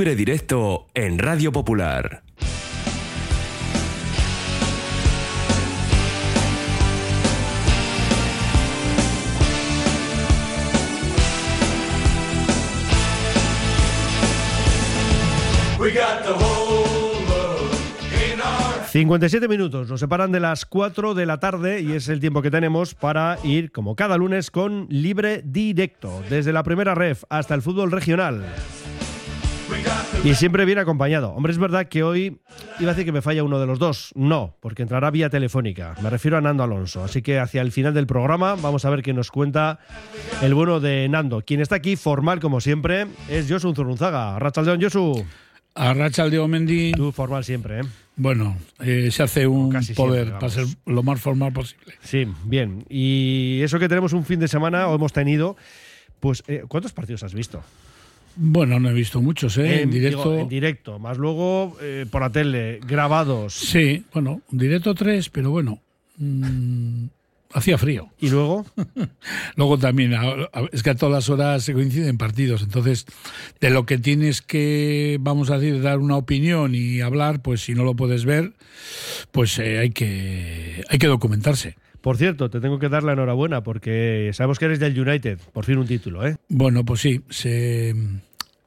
Libre Directo en Radio Popular. We got the whole world in our 57 minutos nos separan de las 4 de la tarde y es el tiempo que tenemos para ir, como cada lunes, con libre directo, desde la primera ref hasta el fútbol regional. Y siempre viene acompañado. Hombre, es verdad que hoy iba a decir que me falla uno de los dos. No, porque entrará vía telefónica. Me refiero a Nando Alonso. Así que hacia el final del programa vamos a ver qué nos cuenta el bueno de Nando. Quien está aquí, formal como siempre, es Josu Zurunzaga. Rachaldeón, Josu. A Rachel de Omendi, Tú formal siempre, ¿eh? bueno, eh, se hace un casi poder siempre, para ser lo más formal posible. Sí, bien. Y eso que tenemos un fin de semana, o hemos tenido, pues, eh, ¿cuántos partidos has visto? Bueno, no he visto muchos, ¿eh? En, directo. digo, en directo, más luego eh, por la tele, grabados. Sí, bueno, directo tres, pero bueno, mm, hacía frío. Y luego, Luego también, es que a todas horas se coinciden partidos, entonces de lo que tienes que, vamos a decir, dar una opinión y hablar, pues si no lo puedes ver, pues eh, hay que hay que documentarse. por cierto, te tengo que dar la enhorabuena porque sabemos que eres del United, por fin un título, ¿eh? Bueno, pues sí, se,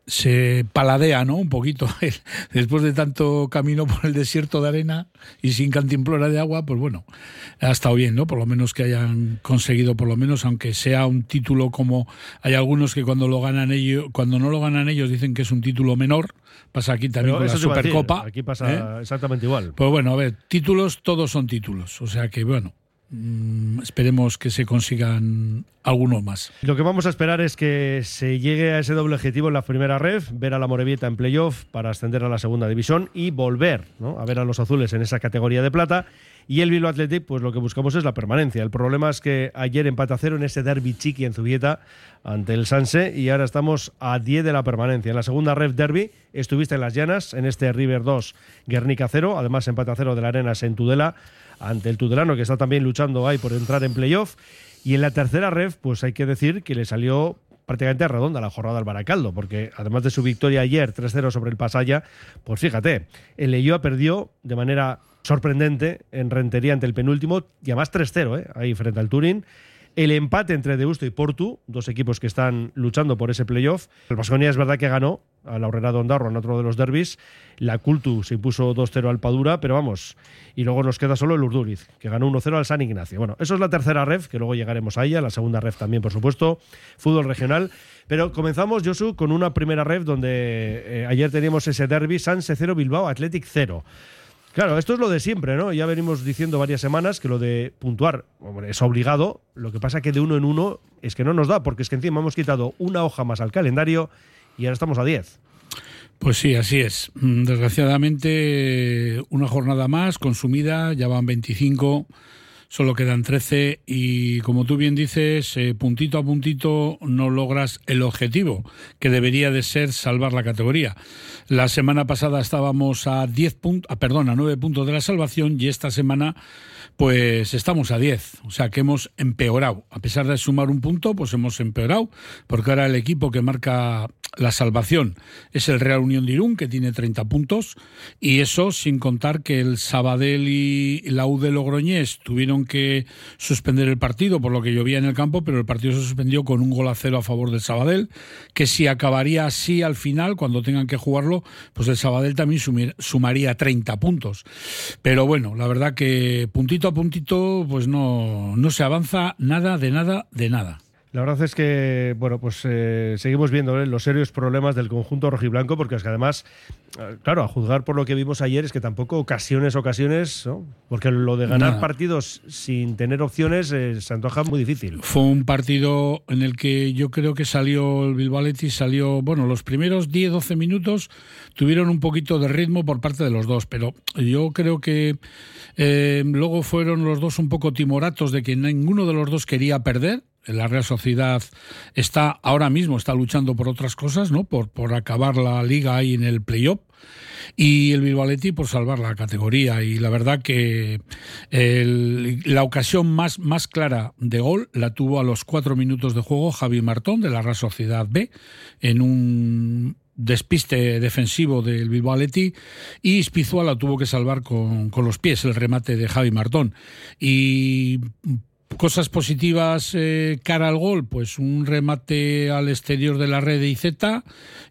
se paladea, ¿no? Un poquito. Después de tanto camino por el desierto de arena y sin cantimplora de agua, pues bueno, ha estado bien, ¿no? Por lo menos que hayan conseguido, por lo menos, aunque sea un título como hay algunos que cuando lo ganan ellos, cuando no lo ganan ellos dicen que es un título menor. Pasa aquí también con la decir, Supercopa. Aquí pasa ¿eh? exactamente igual. Pues bueno, a ver, títulos, todos son títulos. O sea que, bueno, esperemos que se consigan algunos más. Lo que vamos a esperar es que se llegue a ese doble objetivo en la primera ref, ver a la Morevieta en playoff para ascender a la segunda división y volver ¿no? a ver a los azules en esa categoría de plata. Y el Bilbao Athletic, pues lo que buscamos es la permanencia. El problema es que ayer empate a cero en ese derby chiqui en Zubieta ante el Sanse y ahora estamos a 10 de la permanencia. En la segunda ref derby estuviste en las llanas, en este River 2, Guernica 0, además empate a cero de la Arenas en Tudela ante el Tudelano que está también luchando ahí por entrar en playoff. Y en la tercera ref, pues hay que decir que le salió prácticamente redonda la jornada al Baracaldo, porque además de su victoria ayer 3-0 sobre el Pasaya, pues fíjate, el Leyoa perdió de manera sorprendente en Rentería ante el penúltimo, y además 3-0, ¿eh? ahí frente al Turín. El empate entre Deusto y Portu, dos equipos que están luchando por ese playoff. El Vasconia es verdad que ganó a la Horrera de Ondarro en otro de los derbis. La Cultu se impuso 2-0 al Padura, pero vamos. Y luego nos queda solo el Urduriz, que ganó 1-0 al San Ignacio. Bueno, eso es la tercera ref, que luego llegaremos a ella. La segunda ref también, por supuesto. Fútbol regional. Pero comenzamos, Josu, con una primera ref donde eh, ayer teníamos ese derby Sanse 0, Bilbao Athletic 0. Claro, esto es lo de siempre, ¿no? Ya venimos diciendo varias semanas que lo de puntuar es obligado. Lo que pasa que de uno en uno es que no nos da, porque es que encima hemos quitado una hoja más al calendario y ahora estamos a 10. Pues sí, así es. Mm, Desgraciadamente, una jornada más consumida, ya van 25, solo quedan 13 y como tú bien dices, eh, puntito a puntito no logras el objetivo, que debería de ser salvar la categoría. La semana pasada estábamos a 10 puntos, ah, perdón, a 9 puntos de la salvación y esta semana pues estamos a 10, o sea que hemos empeorado. A pesar de sumar un punto, pues hemos empeorado, porque ahora el equipo que marca la salvación es el Real Unión de Irún, que tiene 30 puntos, y eso sin contar que el Sabadell y la U de Logroñés tuvieron que suspender el partido por lo que llovía en el campo, pero el partido se suspendió con un gol a cero a favor del Sabadell, que si acabaría así al final, cuando tengan que jugarlo, pues el Sabadell también sumaría 30 puntos. Pero bueno, la verdad que puntito a puntito, pues no, no se avanza nada, de nada, de nada. La verdad es que, bueno, pues eh, seguimos viendo ¿eh? los serios problemas del conjunto rojiblanco, porque es que además, eh, claro, a juzgar por lo que vimos ayer, es que tampoco ocasiones, ocasiones, ¿no? Porque lo de ganar Nada. partidos sin tener opciones eh, se antoja muy difícil. Fue un partido en el que yo creo que salió el Bilbao Athletic, salió, bueno, los primeros 10-12 minutos tuvieron un poquito de ritmo por parte de los dos, pero yo creo que luego fueron los dos un poco timoratos de que ninguno de los dos quería perder. La Real Sociedad está ahora mismo está luchando por otras cosas, ¿no? Por, por acabar la liga ahí en el playoff. Y el Bilbao Athletic por salvar la categoría. Y la verdad que la ocasión más, más clara de gol la tuvo a los cuatro minutos de juego Javi Martón de la Real Sociedad B en un despiste defensivo del Bilbao y Spizua la tuvo que salvar con, con los pies el remate de Javi Martón. Y Cosas positivas eh, cara al gol, pues un remate al exterior de la red de Izeta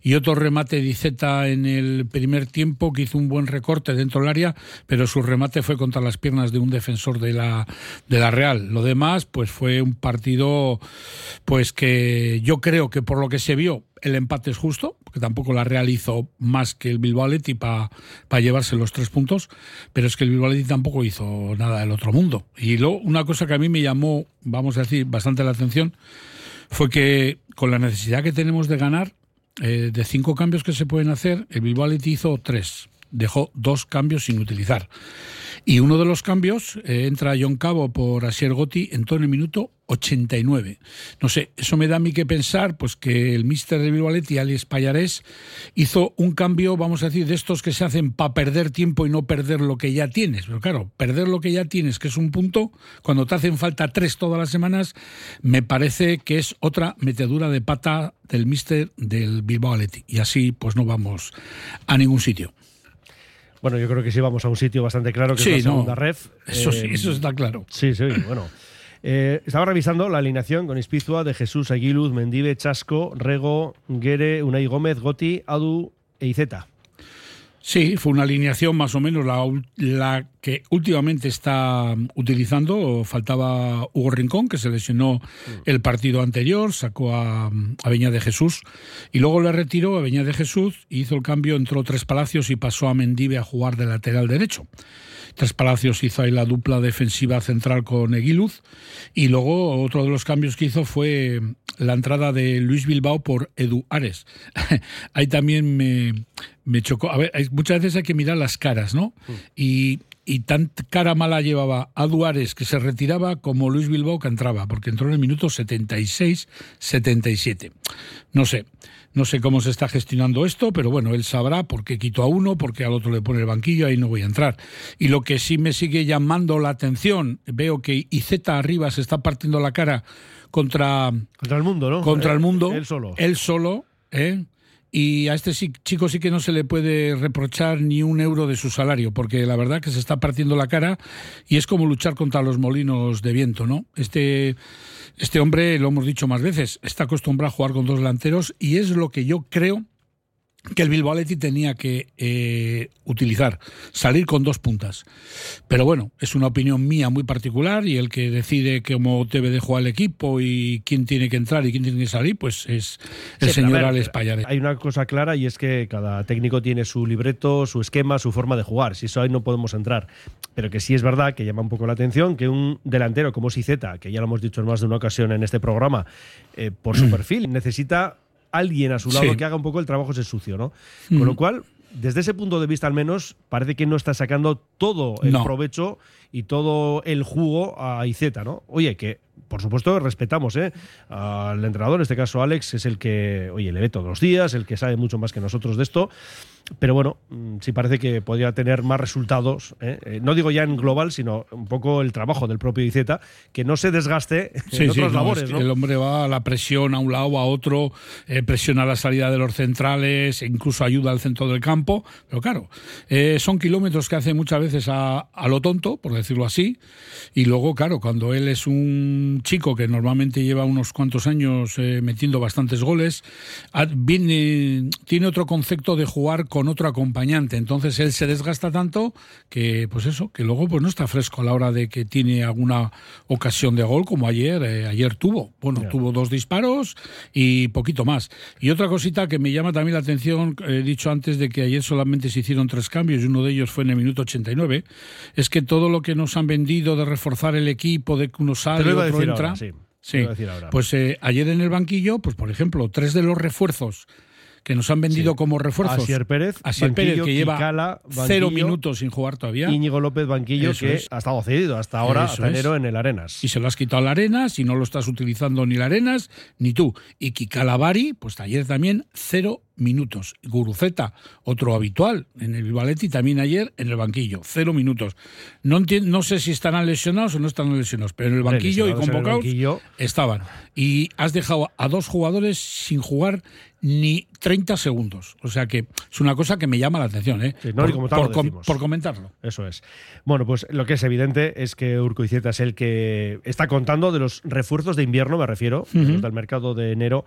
y otro remate de Izeta en el primer tiempo que hizo un buen recorte dentro del área, pero su remate fue contra las piernas de un defensor de la, de la Real. Lo demás, pues fue un partido pues que yo creo que por lo que se vio el empate es justo, porque tampoco la Real hizo más que el Bilbao Athletic para llevarse los tres puntos, pero es que el Bilbao Athletic tampoco hizo nada del otro mundo. Y luego una cosa que a mí me llamó, vamos a decir, bastante la atención, fue que con la necesidad que tenemos de ganar, eh, de cinco cambios que se pueden hacer, el Bilbao Athletic hizo tres, dejó dos cambios sin utilizar. Y uno de los cambios eh, entra John Cabo por Asier Gotti en todo el minuto 89. No sé, eso me da a mí que pensar pues que el míster de Bilbao Alex Payarés, hizo un cambio, vamos a decir, de estos que se hacen para perder tiempo y no perder lo que ya tienes. Pero claro, perder lo que ya tienes, que es un punto, cuando te hacen falta tres todas las semanas, me parece que es otra metedura de pata del míster del Bilbao. Y así pues no vamos a ningún sitio. Bueno, yo creo que sí vamos a un sitio bastante claro que Sí, es la no. segunda ref. Eso sí, Eh, eso está claro. Sí, sí, bueno. Eh, estaba revisando la alineación con Ispizua de Jesús Aguiluz, Mendive, Chasco, Rego, Guere, Unai Gómez, Goti, Adu e Izeta. Sí, fue una alineación más o menos la, la que últimamente está mm, utilizando. Faltaba Hugo Rincón, que se lesionó el partido anterior, sacó a, mm, a de Jesús y luego le retiró a Beñá de Jesús, hizo el cambio, entró Tres Palacios y pasó a Mendive a jugar de lateral derecho. Tres Palacios hizo ahí la dupla defensiva central con Eguiluz y luego otro de los cambios que hizo fue la entrada de Luis Bilbao por Edu Ares. ahí también me, me chocó. A ver, hay- muchas veces hay que mirar las caras, ¿no? Y, y tan cara mala llevaba a Duares que se retiraba como Luis Bilbao que entraba, porque entró en el minuto 76-77. No sé, no sé cómo se está gestionando esto, pero bueno, él sabrá por qué quitó a uno, porque al otro le pone el banquillo, ahí no voy a entrar. Y lo que sí me sigue llamando la atención, veo que Izeta arriba se está partiendo la cara contra Contra el mundo, ¿no? contra Eh, el mundo. Él solo. Él solo, ¿eh? Y a este chico sí que no se le puede reprochar ni un euro de su salario, porque la verdad que se está partiendo la cara y es como luchar contra los molinos de viento, ¿no? Este, este hombre, lo hemos dicho más veces, está acostumbrado a jugar con dos delanteros y es lo que yo creo que el Bilbao Athletic tenía que eh, utilizar, salir con dos puntas. Pero bueno, es una opinión mía muy particular y el que decide cómo debe de jugar el equipo y quién tiene que entrar y quién tiene que salir, pues es el Sí, señor ver, Alex Payares. Hay una cosa clara y es que cada técnico tiene su libreto, su esquema, su forma de jugar. Si eso ahí no podemos entrar. Pero que sí es verdad que llama un poco la atención que un delantero como Siceta, que ya lo hemos dicho en más de una ocasión en este programa, eh, por su perfil, necesita alguien a su lado Sí. que haga un poco el trabajo ese sucio, ¿no? Con lo cual, desde ese punto de vista al menos, parece que no está sacando todo el No. provecho y todo el jugo a Izeta, ¿no? Oye, que por supuesto respetamos ¿eh? al entrenador, en este caso Alex, es el que, oye, le ve todos los días, el que sabe mucho más que nosotros de esto, pero bueno, mm, sí parece que podría tener más resultados, ¿eh? Eh, no digo ya en global, sino un poco el trabajo del propio Izeta, que no se desgaste Sí, en sí, otras no, labores, es que ¿no? El hombre va a la presión a un lado, a otro, eh, presiona la salida de los centrales, e incluso ayuda al centro del campo. Pero claro, eh, son kilómetros que hace muchas veces a, a lo tonto, por decirlo así. Y luego, claro, cuando él es un chico que normalmente lleva unos cuantos años eh, metiendo bastantes goles, ah, viene, tiene otro concepto de jugar con otro acompañante. Entonces él se desgasta tanto que, pues eso, que luego pues no está fresco a la hora de que tiene alguna ocasión de gol como ayer. eh, ayer tuvo. Bueno, tuvo dos disparos y poquito más. Y otra cosita que me llama también la atención, he dicho antes de que ayer solamente se hicieron tres cambios y uno de ellos fue en el minuto 89, es que todo lo que nos han vendido de reforzar el equipo, de que uno sale, otro entra. ahora, sí. Decir ahora. pues eh, ayer en el banquillo, pues por ejemplo, tres de los refuerzos que nos han vendido Sí. como refuerzos. Asier Pérez, Asier Pérez, que lleva Kikala, cero minutos sin jugar todavía. Íñigo López Banquillo, Eso que es. ha estado cedido hasta ahora, Eso hasta es. enero en el Arenas. Y se lo has quitado a la Arenas y no lo estás utilizando ni la Arenas ni tú. Y Kikalavari, pues ayer también cero minutos. Guruceta, otro habitual en el Athletic, también ayer en el banquillo, cero minutos. No, no sé si estarán lesionados o no estarán lesionados, pero en el banquillo y convocados banquillo. estaban. Y has dejado a dos jugadores sin jugar ni 30 segundos. O sea que es una cosa que me llama la atención, ¿eh? Sí, no, y por, com- comentarlo. Eso es. Bueno, pues lo que es evidente es que Urcoizeta es el que está contando de los refuerzos de invierno, me refiero, de los del mercado de enero,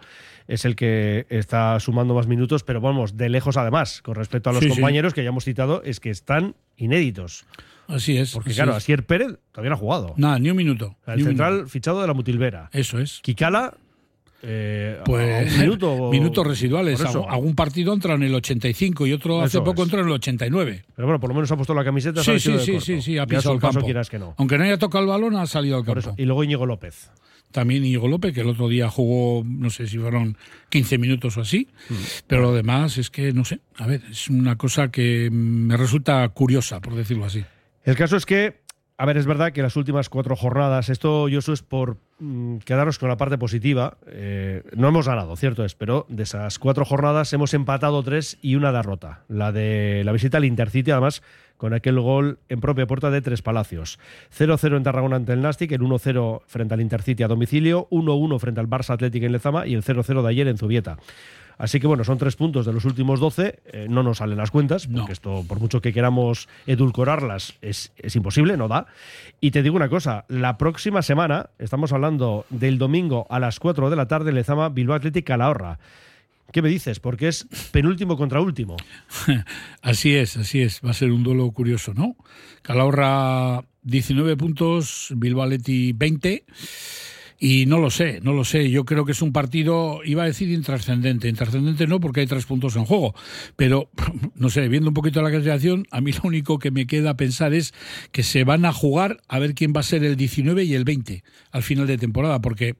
es el que está sumando más minutos, pero vamos, de lejos además, con respecto a los Sí, sí. compañeros que ya hemos citado, es que están inéditos. Así es. Porque así claro, es. Asier Pérez todavía no ha jugado. Nada, ni un minuto. el un central minuto. fichado de la Mutilvera. Eso es. Kikala, eh, a Pues un minuto. minutos residuales. Algún- partido entra en el 85 y otro hace poco es. entró en el 89. Pero bueno, por lo menos ha puesto la camiseta. se Sí, sí, sí, sí, sí, ha pisado el campo. quieras que no. Aunque no haya tocado el balón, ha salido al campo. eso. Y luego Íñigo López. También Íñigo López, que el otro día jugó, no sé si fueron 15 minutos o así, pero lo demás es que, no sé, a ver, es una cosa que me resulta curiosa, por decirlo así. El caso es que, a ver, es verdad que las últimas cuatro jornadas, esto yo es por mm, quedaros con la parte positiva, eh, no hemos ganado, cierto es, pero de esas cuatro jornadas hemos empatado tres y una derrota. La de la visita al Intercity, además, con aquel gol en propia puerta de Tres Palacios. 0-0 en Tarragona ante el Nastic, el 1-0 frente al Intercity a domicilio, 1-1 frente al Barça Atlético en Lezama y el 0-0 de ayer en Zubieta. Así que bueno, son tres puntos de los últimos 12, eh, no nos salen las cuentas, porque No. esto, por mucho que queramos edulcorarlas, es, es imposible, no da. Y te digo una cosa, la próxima semana, estamos hablando del domingo a las 4 de la tarde, Lezama, Bilbao Athletic, Calahorra. ¿Qué me dices? Porque es penúltimo contra último. Así es, así es. Va a ser un duelo curioso, ¿no? Calahorra 19 puntos, Bilbao Athletic 20. Y no lo sé, no lo sé. Yo creo que es un partido, iba a decir intrascendente. Intrascendente no, porque hay tres puntos en juego. Pero, no sé, viendo un poquito la clasificación, a mí lo único que me queda pensar es que se van a jugar a ver quién va a ser el 19 y el 20 al final de temporada. Porque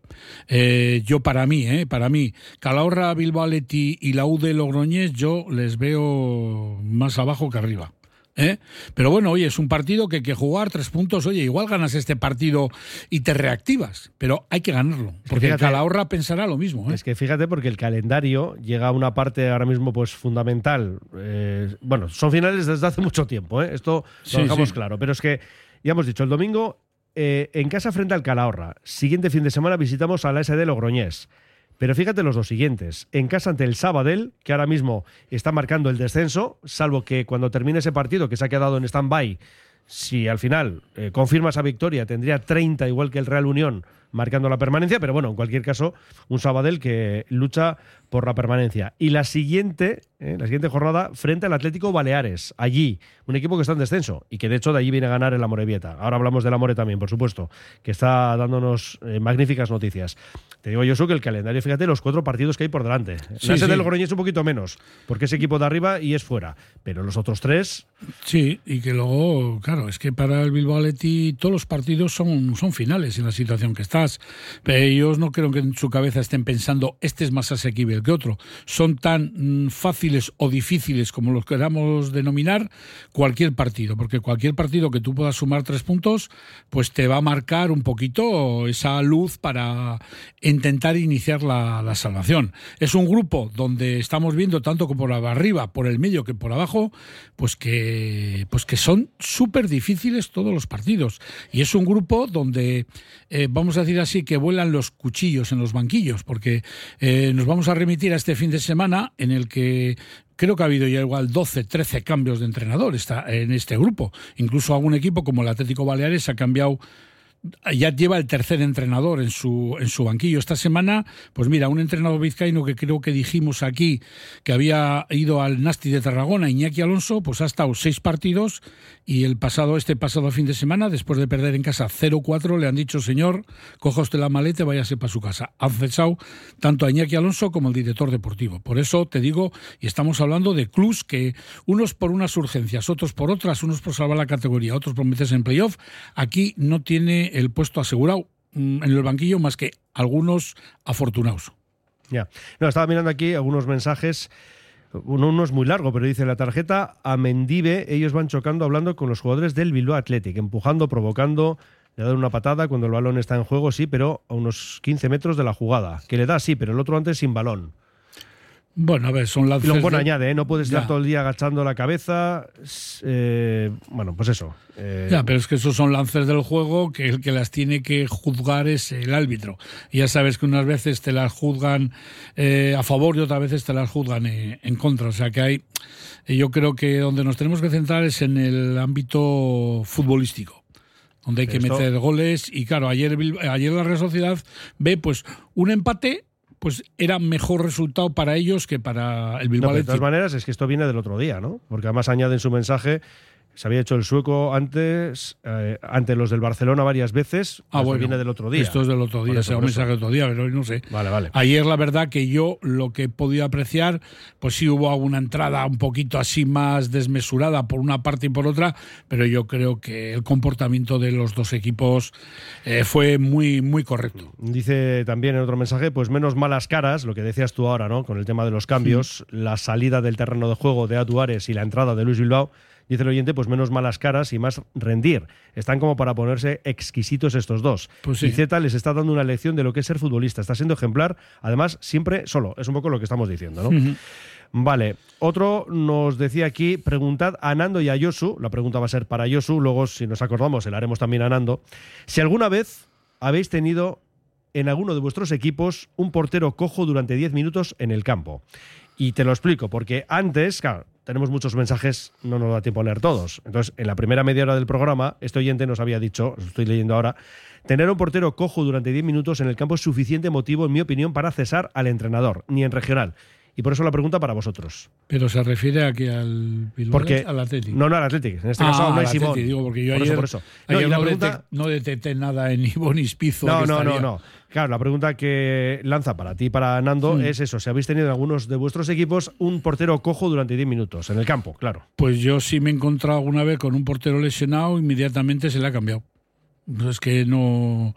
eh, yo, para mí, eh, para mí, Calahorra, Bilbao Athletic y la U de Logroñés, yo les veo más abajo que arriba. ¿Eh? Pero bueno, oye, es un partido que hay que jugar tres puntos. Oye, igual ganas este partido y te reactivas, pero hay que ganarlo. Porque fíjate- Calahorra pensará lo mismo. ¿eh? Es que fíjate, porque el calendario llega a una parte ahora mismo pues fundamental. Eh, bueno, son finales desde hace mucho tiempo, ¿eh? esto lo dejamos sí. claro. Pero es que, ya hemos dicho, el domingo eh, en casa frente al Calahorra. Siguiente fin de semana visitamos a la SD Logroñés. Pero fíjate los dos siguientes. En casa ante el Sabadell, que ahora mismo está marcando el descenso, salvo que cuando termine ese partido que se ha quedado en stand-by, si al final eh, confirma esa victoria, tendría 30 igual que el Real Unión marcando la permanencia, pero bueno, en cualquier caso, un Sabadell que lucha por la permanencia. Y la siguiente, eh, la siguiente jornada, frente al Atlético Baleares, allí, un equipo que está en descenso y que de hecho de allí viene a ganar el Amorebieta. Ahora hablamos del Amore también, por supuesto, que está dándonos eh, magníficas noticias. Te digo yo, que el calendario, fíjate los cuatro partidos que hay por delante. Sí, la sí. del Logroñés un poquito menos, porque es equipo de arriba y es fuera. Pero los otros tres, Sí, y que luego, claro, es que para el Bilbao Athletic todos los partidos son, son finales en la situación que estás. Pero ellos no creo que en su cabeza estén pensando este es más asequible que otro. Son tan mm, fáciles o difíciles como los queramos denominar cualquier partido, porque cualquier partido que tú puedas sumar tres puntos, pues te va a marcar un poquito esa luz para intentar iniciar la, la salvación. Es un grupo donde estamos viendo tanto como por arriba, por el medio que por abajo, pues que, pues que son súper difíciles todos los partidos. Y es un grupo donde, eh, vamos a decir así, que vuelan los cuchillos en los banquillos, porque eh, nos vamos a remitir a este fin de semana en el que Creo que ha habido ya igual 12, 13 cambios de entrenador en este grupo. Incluso algún equipo como el Atlético Baleares ha cambiado ya lleva el tercer entrenador en su, en su banquillo. Esta semana, pues mira, un entrenador vizcaíno que creo que dijimos aquí que había ido al Nasti de Tarragona, Iñaki Alonso, pues ha estado seis partidos y el pasado, este pasado fin de semana, después de perder en casa 0-4, le han dicho, señor, coja usted la maleta y váyase para su casa. Han cesado tanto a Iñaki Alonso como el director deportivo. Por eso te digo, y estamos hablando de clubs que unos por unas urgencias, otros por otras, unos por salvar la categoría, otros por meterse en playoff, aquí no tiene el puesto asegurado mm, en el banquillo más que algunos afortunados. Ya. No, estaba mirando aquí algunos mensajes. Uno, uno es muy largo, pero dice la tarjeta a Mendive, ellos van chocando hablando con los jugadores del Bilbao Athletic, empujando, provocando, le dan una patada cuando el balón está en juego, sí, pero a unos 15 metros de la jugada. Que le da, sí, pero el otro antes sin balón. Bueno, a ver, son Y lances. luego bueno, de- añade, ¿eh? no puedes estar Ya. todo el día agachando la cabeza. eh, bueno, pues eso. eh, Ya, pero es que esos son lances del juego que el que las tiene que juzgar es el árbitro. Y ya sabes que unas veces te las juzgan eh, a favor y otras veces te las juzgan en contra. O sea que hay. Yo creo que donde nos tenemos que centrar es en el ámbito futbolístico. Donde hay que Esto- meter goles. Y claro, ayer, ayer la Real Sociedad ve pues un empate. Pues era mejor resultado para ellos que para el No, Bilbao pero de todas maneras es que esto viene del otro día, ¿no? Porque además añade en su mensaje, se había hecho el sueco antes, eh, ante los del Barcelona varias veces, Ah, esto bueno, viene del otro día. Esto es del otro día, un mensaje del otro día, pero hoy no sé. Vale, vale. Ayer la verdad que yo lo que he podido apreciar, pues sí hubo alguna entrada un poquito así más desmesurada por una parte y por otra, pero yo creo que el comportamiento de los dos equipos eh, fue muy, muy correcto. Dice también en otro mensaje, pues menos malas caras, lo que decías tú ahora, ¿no? Con el tema de los cambios, la salida del terreno de juego de Atuares y la entrada de Luis Bilbao. Dice el oyente, pues menos malas caras y más rendir. Están como para ponerse exquisitos estos dos. Pues sí. Y Z les está dando una lección de lo que es ser futbolista. Está siendo ejemplar, además, siempre solo. Es un poco lo que estamos diciendo, ¿no? Vale, otro nos decía aquí, preguntad a Nando y a Yosu, la pregunta va a ser para Yosu, luego si nos acordamos se la haremos también a Nando, si alguna vez habéis tenido en alguno de vuestros equipos un portero cojo durante 10 minutos en el campo. Y te lo explico, porque antes, claro, tenemos muchos mensajes, no nos da tiempo a leer todos. Entonces, en la primera media hora del programa, este oyente nos había dicho, os estoy leyendo ahora, tener un portero cojo durante 10 minutos en el campo es suficiente motivo, en mi opinión, para cesar al entrenador, ni en regional. Y por eso la pregunta para vosotros. Pero se refiere aquí al Bilbao, Porque, al Atlético. No, no, al Atlético. En este Ah, caso no hay Simón. Athletic, digo, porque yo por ayer, eso, por eso. No, y la no, pregunta- detec- no detecté nada en Ivón Ispizo. No, que no, no, estaría- no. Claro, la pregunta que lanza para ti, para Nando, es eso. Si habéis tenido en algunos de vuestros equipos un portero cojo durante 10 minutos, en el campo, claro. Pues yo sí me he encontrado alguna vez con un portero lesionado, inmediatamente se le ha cambiado. No, es que no.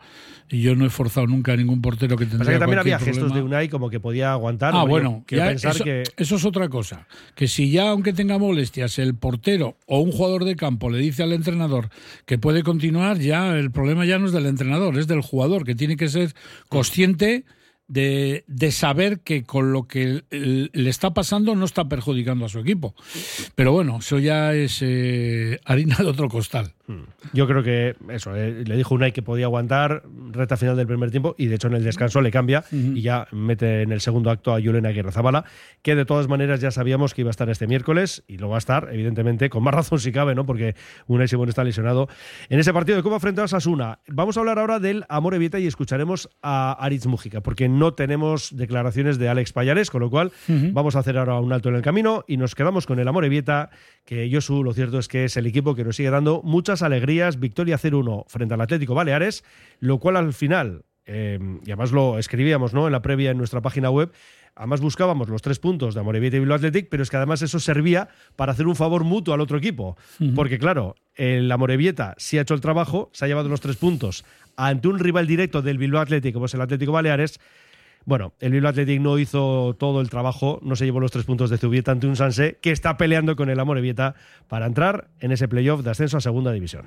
y Yo no he forzado nunca a ningún portero que tendría que también había gestos de Unai como que podía aguantar. Ah, bueno, ya pensar eso, que. eso es otra cosa. Que si ya, aunque tenga molestias, el portero o un jugador de campo le dice al entrenador que puede continuar, ya el problema ya no es del entrenador, es del jugador, que tiene que ser consciente de, de saber que con lo que le está pasando no está perjudicando a su equipo. Pero bueno, eso ya es eh, harina de otro costal. Yo creo que eso, eh, le dijo Unai que podía aguantar recta final del primer tiempo y de hecho en el descanso le cambia y ya mete en el segundo acto a Julen Aguirre Zabala, que de todas maneras ya sabíamos que iba a estar este miércoles y lo va a estar, evidentemente, con más razón si cabe, ¿no? Porque Unai Simón está lesionado en ese partido de Copa frente a. Vamos a hablar ahora del Amor Evita y escucharemos a Aritz Mújica, porque no tenemos declaraciones de Alex Payares, con lo cual vamos a hacer ahora un alto en el camino y nos quedamos con el Amor Evita, que Josu, lo cierto es que es el equipo que nos sigue dando muchas alegrías. Victoria 0-1 frente al Atlético Baleares, lo cual al final, eh, y además lo escribíamos ¿no? en la previa en nuestra página web, Además buscábamos los tres puntos de Amorebieta y Bilbao Athletic, pero es que además eso servía para hacer un favor mutuo al otro equipo. Porque claro, el Amorebieta sí ha hecho el trabajo, se ha llevado los tres puntos ante un rival directo del Bilbao Athletic, como es el Atlético Baleares. Bueno, el Bilbao Athletic no hizo todo el trabajo, no se llevó los tres puntos de Zubieta ante un Sanse que está peleando con el Amorebieta para entrar en ese playoff de ascenso a segunda división.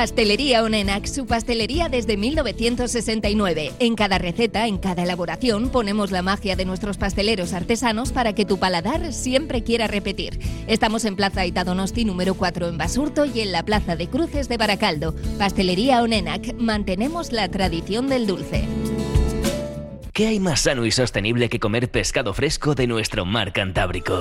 Pastelería Onenac, su pastelería desde 1969. En cada receta, en cada elaboración, ponemos la magia de nuestros pasteleros artesanos para que tu paladar siempre quiera repetir. Estamos en Plaza Itadonosti número 4 en Basurto y en la Plaza de Cruces de Baracaldo. Pastelería Onenac, mantenemos la tradición del dulce. ¿Qué hay más sano y sostenible que comer pescado fresco de nuestro mar Cantábrico?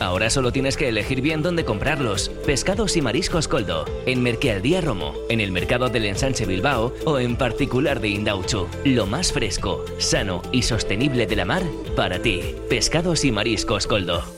Ahora solo tienes que elegir bien dónde comprarlos. Pescados y mariscos Coldo, en Merquealdía Romo, en el mercado del Ensanche Bilbao o en particular de Indauchu. Lo más fresco, sano y sostenible de la mar para ti. Pescados y mariscos Coldo.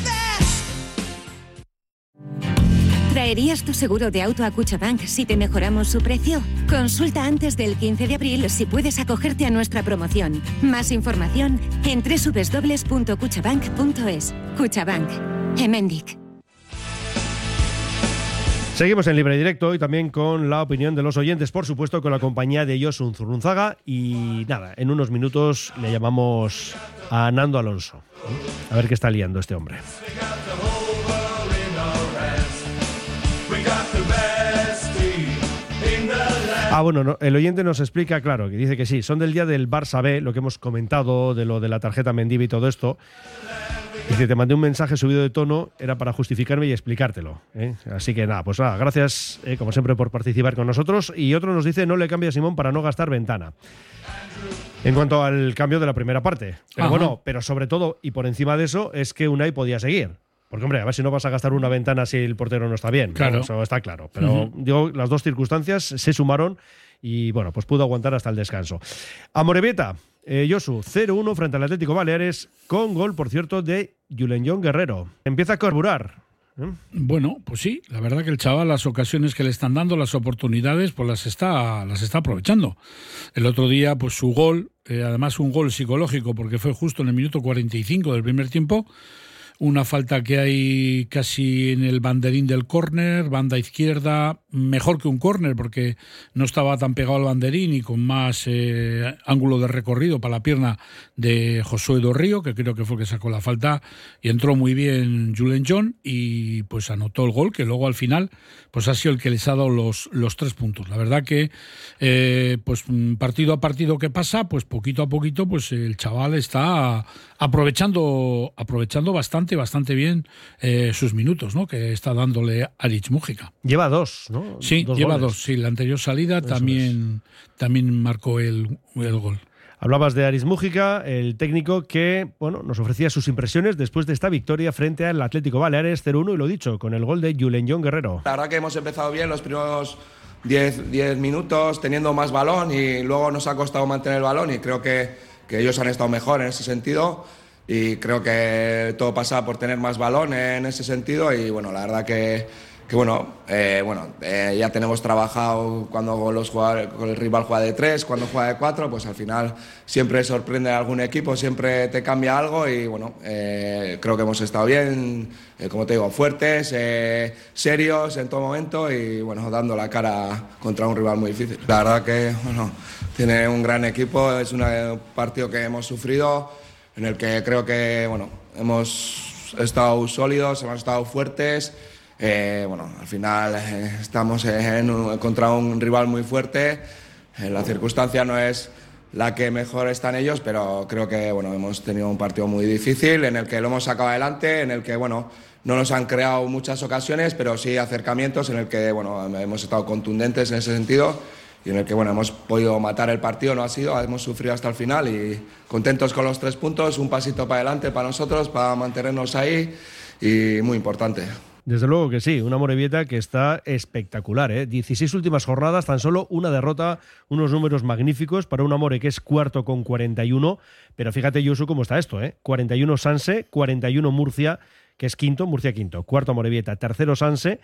¿Traerías tu seguro de auto a Cuchabank si te mejoramos su precio? Consulta antes del 15 de abril si puedes acogerte a nuestra promoción. Más información en www.cuchabank.es. Cuchabank. Emendic. Seguimos en libre directo y también con la opinión de los oyentes, por supuesto, con la compañía de Josun Zurunzaga. Y nada, en unos minutos le llamamos a Nando Alonso. A ver qué está liando este hombre. Ah, bueno, no, el oyente nos explica, claro, que dice que sí, son del día del Barça B, lo que hemos comentado de lo de la tarjeta Mendivi y todo esto. Dice, te mandé un mensaje subido de tono, era para justificarme y explicártelo. ¿eh? Así que nada, pues nada, gracias eh, como siempre por participar con nosotros. Y otro nos dice, no le cambia a Simón para no gastar ventana. En cuanto al cambio de la primera parte. Pero Ajá. bueno, pero sobre todo, y por encima de eso, es que Unai podía seguir. Porque, hombre, a ver si no vas a gastar una ventana si el portero no está bien. ¿no? Claro. Eso está claro. Pero digo, las dos circunstancias se sumaron y, bueno, pues pudo aguantar hasta el descanso. Amorebieta, eh, Josu, 0-1 frente al Atlético Baleares, con gol, por cierto, de Julen John Guerrero. Empieza a carburar. ¿eh? Bueno, pues sí, la verdad que el chaval las ocasiones que le están dando, las oportunidades, pues las está, las está aprovechando. El otro día, pues su gol, eh, además un gol psicológico, porque fue justo en el minuto 45 del primer tiempo, una falta que hay casi en el banderín del córner, banda izquierda, mejor que un córner porque no estaba tan pegado al banderín y con más eh, ángulo de recorrido para la pierna de Josué Dorrío, que creo que fue el que sacó la falta y entró muy bien Julen John y pues anotó el gol que luego al final pues ha sido el que les ha dado los, los tres puntos. La verdad que eh, pues mm, partido a partido que pasa, pues poquito a poquito pues el chaval está aprovechando aprovechando bastante bastante bien eh, sus minutos, ¿no? Que está dándole a Rich Mújica. Lleva dos, ¿no? Sí, Dos lleva goles. dos. Sí, la anterior salida Eso también también marcó el, el gol. Hablabas de Aris Mújica, el técnico que bueno, nos ofrecía sus impresiones después de esta victoria frente al Atlético Baleares 0-1 y lo dicho, con el gol de Julen John Guerrero. La verdad que hemos empezado bien los primeros 10, 10 minutos teniendo más balón y luego nos ha costado mantener el balón y creo que, que ellos han estado mejor en ese sentido y creo que todo pasa por tener más balón en ese sentido y bueno, la verdad que, que bueno, eh, bueno eh, ya tenemos trabajado cuando los con el rival juega de tres, cuando juega de cuatro, pues al final siempre sorprende a algún equipo, siempre te cambia algo y bueno, eh, creo que hemos estado bien, como te digo, fuertes, serios en todo momento y bueno, dando la cara contra un rival muy difícil. La verdad que bueno, tiene un gran equipo, es un partido que hemos sufrido, en el que creo que bueno, hemos estado sólidos, hemos estado fuertes. Eh, bueno, al final eh, estamos en un- contra un rival muy fuerte. Eh, la circunstancia no es la que mejor están ellos, pero creo que bueno, hemos tenido un partido muy difícil en el que lo hemos sacado adelante, en el que bueno, no nos han creado muchas ocasiones, pero sí acercamientos en el que bueno, hemos estado contundentes en ese sentido y en el que bueno, hemos podido matar el partido, no ha sido, hemos sufrido hasta el final y contentos con los tres puntos, un pasito para adelante para nosotros, para mantenernos ahí y muy importante. Desde luego que sí, una Morevieta que está espectacular. ¿eh? 16 últimas jornadas, tan solo una derrota, unos números magníficos para un Amore que es cuarto con 41. Pero fíjate, Yusu, cómo está esto: ¿eh? 41 Sanse, 41 Murcia, que es quinto, Murcia quinto. Cuarto Morevieta, tercero Sanse.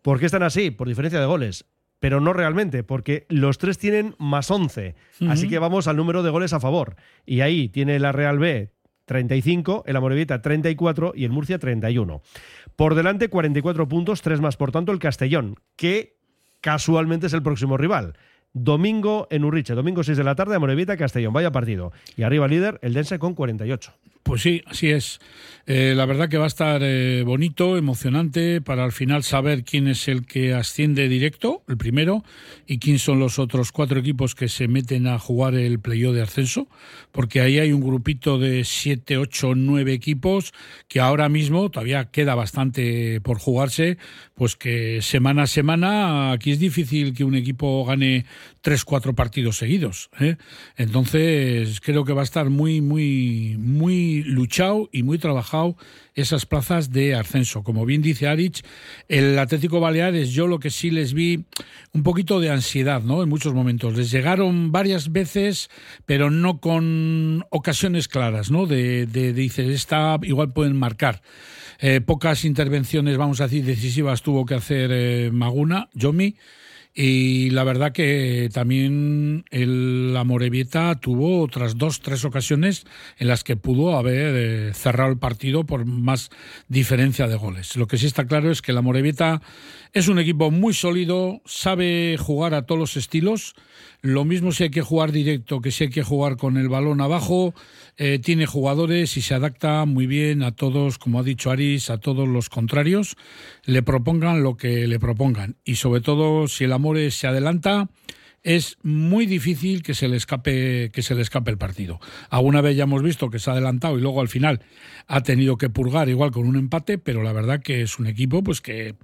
¿Por qué están así? Por diferencia de goles. Pero no realmente, porque los tres tienen más 11. Así que vamos al número de goles a favor. Y ahí tiene la Real B 35, el Amorebieta 34 y el Murcia 31. Por delante 44 puntos, 3 más por tanto el Castellón, que casualmente es el próximo rival. Domingo en Urriche, domingo 6 de la tarde, Amorebieta Castellón, vaya partido. Y arriba líder el Dense con 48. Pues sí, así es. Eh, la verdad que va a estar eh, bonito, emocionante, para al final saber quién es el que asciende directo, el primero, y quién son los otros cuatro equipos que se meten a jugar el playoff de ascenso, porque ahí hay un grupito de siete, ocho, nueve equipos que ahora mismo todavía queda bastante por jugarse, pues que semana a semana aquí es difícil que un equipo gane tres, cuatro partidos seguidos. ¿eh? Entonces creo que va a estar muy, muy, muy luchado y muy trabajado esas plazas de ascenso. Como bien dice Arich, el Atlético Baleares, yo lo que sí les vi un poquito de ansiedad, ¿no? En muchos momentos. Les llegaron varias veces, pero no con ocasiones claras, ¿no? De, de, dice, esta igual pueden marcar. Eh, pocas intervenciones, vamos a decir, decisivas tuvo que hacer eh, Maguna, Yomi. Y la verdad que también el, la tuvo otras dos, tres ocasiones en las que pudo haber eh, cerrado el partido por más diferencia de goles. Lo que sí está claro es que la Morevieta es un equipo muy sólido, sabe jugar a todos los estilos. Lo mismo si hay que jugar directo que si hay que jugar con el balón abajo. Eh, tiene jugadores y se adapta muy bien a todos, como ha dicho Aris, a todos los contrarios. Le propongan lo que le propongan. Y sobre todo, si el Amore se adelanta, es muy difícil que se le escape que se le escape el partido. Alguna vez ya hemos visto que se ha adelantado y luego al final ha tenido que purgar igual con un empate, pero la verdad que es un equipo pues que,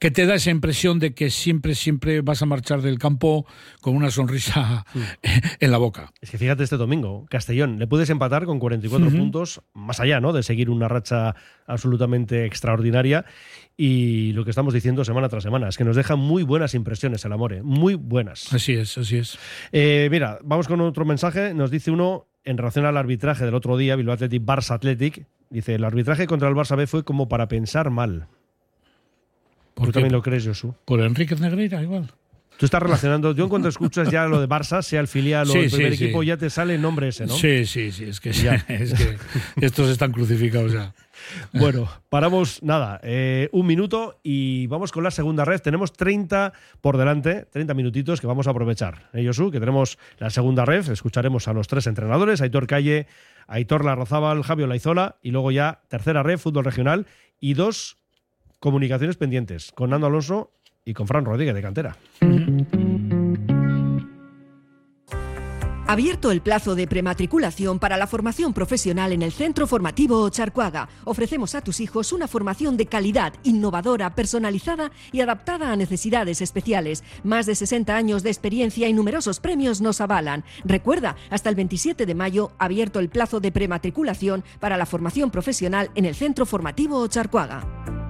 que te da esa impresión de que siempre siempre vas a marchar del campo con una sonrisa en la boca. Es que fíjate este domingo, Castellón, le puedes empatar con 44 uh -huh. puntos, más allá, ¿no? de seguir una racha absolutamente extraordinaria y lo que estamos diciendo semana tras semana es que nos deja muy buenas impresiones el Amore, muy buenas. Así es, así es. Eh, mira, vamos con otro mensaje. Nos dice uno en relación al arbitraje del otro día, Bilbao Athletic, Barça Athletic. Dice, el arbitraje contra el Barça B fue como para pensar mal. ¿Tú qué? también lo crees, Josu? Por Enrique Negreira, igual. Tú estás relacionando, yo en cuanto escuchas ya lo de Barça, sea el filial o sí, el primer sí, equipo, sí. ya te sale el nombre ese, ¿no? Sí, sí, sí, es que, ya. es que estos están crucificados ya. Bueno, paramos, nada, eh, un minuto y vamos con la segunda red. Tenemos 30 por delante, 30 minutitos que vamos a aprovechar. ¿Eh? Que tenemos la segunda red, escucharemos a los tres entrenadores, Aitor Calle, Aitor Larrazábal, Javier Laizola y luego ya tercera red, fútbol regional y dos comunicaciones pendientes con Nando Alonso y con Fran Rodríguez de Cantera. Abierto el plazo de prematriculación para la formación profesional en el Centro Formativo Ocharcuaga. Ofrecemos a tus hijos una formación de calidad, innovadora, personalizada y adaptada a necesidades especiales. Más de 60 años de experiencia y numerosos premios nos avalan. Recuerda, hasta el 27 de mayo, abierto el plazo de prematriculación para la formación profesional en el Centro Formativo Ocharcuaga.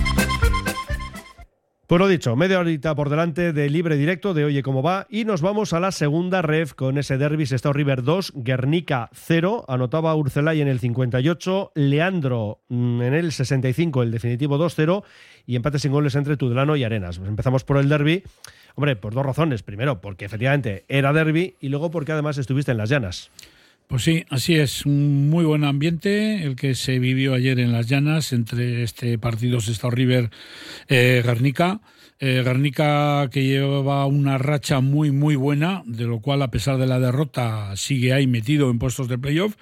Pues lo dicho, media horita por delante de libre directo de Oye Cómo Va y nos vamos a la segunda ref con ese derby Sestao River 2, Guernica 0, anotaba Urcelay en el 58, Leandro en el 65, el definitivo 2-0 y empate sin goles entre Tudelano y Arenas. Pues empezamos por el derby, hombre, por dos razones. Primero, porque efectivamente era derby y luego porque además estuviste en las llanas. Pues sí, así es, un muy buen ambiente el que se vivió ayer en las llanas entre este partido Sestao River eh, Garnica. Eh, Garnica que lleva una racha muy muy buena, de lo cual a pesar de la derrota sigue ahí metido en puestos de playoff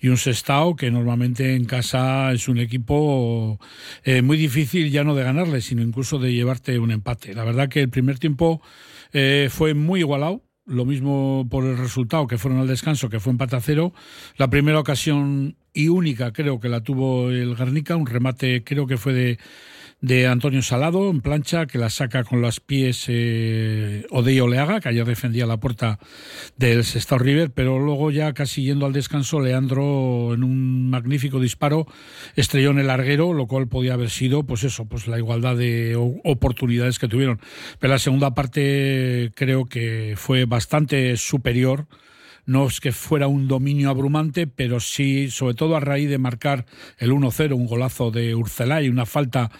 y un Sestao que normalmente en casa es un equipo eh, muy difícil ya no de ganarle, sino incluso de llevarte un empate. La verdad que el primer tiempo fue muy igualado, lo mismo por el resultado que fueron al descanso, que fue empate a cero. La primera ocasión y única creo que la tuvo el Garnica, un remate creo que fue de, de Antonio Salado en plancha, que la saca con los pies eh, Odey Oleaga, que ayer defendía la puerta del Sestao River, pero luego ya casi yendo al descanso, Leandro en un magnífico disparo estrelló en el larguero, lo cual podía haber sido, pues eso, pues la igualdad de oportunidades que tuvieron. Pero la segunda parte creo que fue bastante superior no es que fuera un dominio abrumante, pero sí, sobre todo a raíz de marcar el 1-0, un golazo de Urcelay, una falta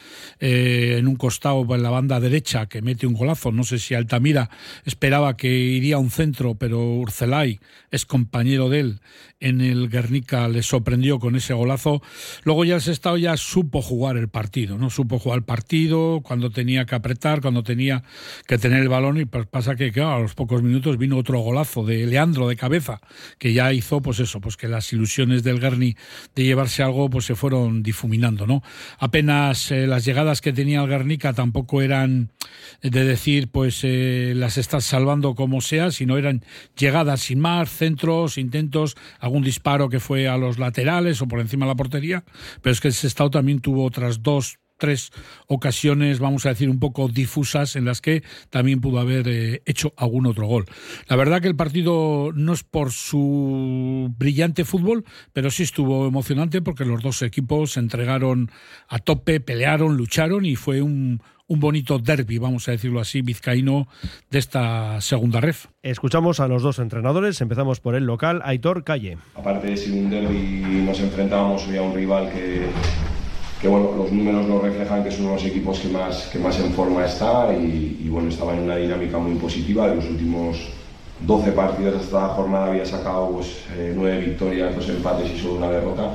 eh, en un costado en la banda derecha que mete un golazo. No sé si Altamira esperaba que iría a un centro, pero Urcelay es compañero de él en el Guernica le sorprendió con ese golazo. Luego ya el Sestao ya supo jugar el partido, ¿no? Supo jugar el partido cuando tenía que apretar, cuando tenía que tener el balón y pues pasa que a los pocos minutos vino otro golazo de Leandro de cabeza que ya hizo pues eso, pues que las ilusiones del Guerni de llevarse algo pues se fueron difuminando, ¿no? Apenas eh, las llegadas que tenía el Guernica tampoco eran de decir pues eh, las estás salvando como sea, sino eran llegadas sin más, centros, intentos, algún disparo que fue a los laterales o por encima de la portería, pero es que el Sestao también tuvo otras dos tres ocasiones, vamos a decir, un poco difusas en las que también pudo haber eh, hecho algún otro gol. La verdad que el partido no es por su brillante fútbol, pero sí estuvo emocionante porque los dos equipos se entregaron a tope, pelearon, lucharon y fue un, un bonito derby, vamos a decirlo así, vizcaíno de esta segunda ref. Escuchamos a los dos entrenadores, empezamos por el local, Aitor Calle. Aparte de ser un derby, nos enfrentábamos hoy a un rival que, que bueno, los números nos reflejan que es uno de los equipos que más, que más en forma está y, bueno, estaba en una dinámica muy positiva. De los últimos 12 partidos de esta jornada había sacado pues, eh, 9 victorias, 2 empates y solo una derrota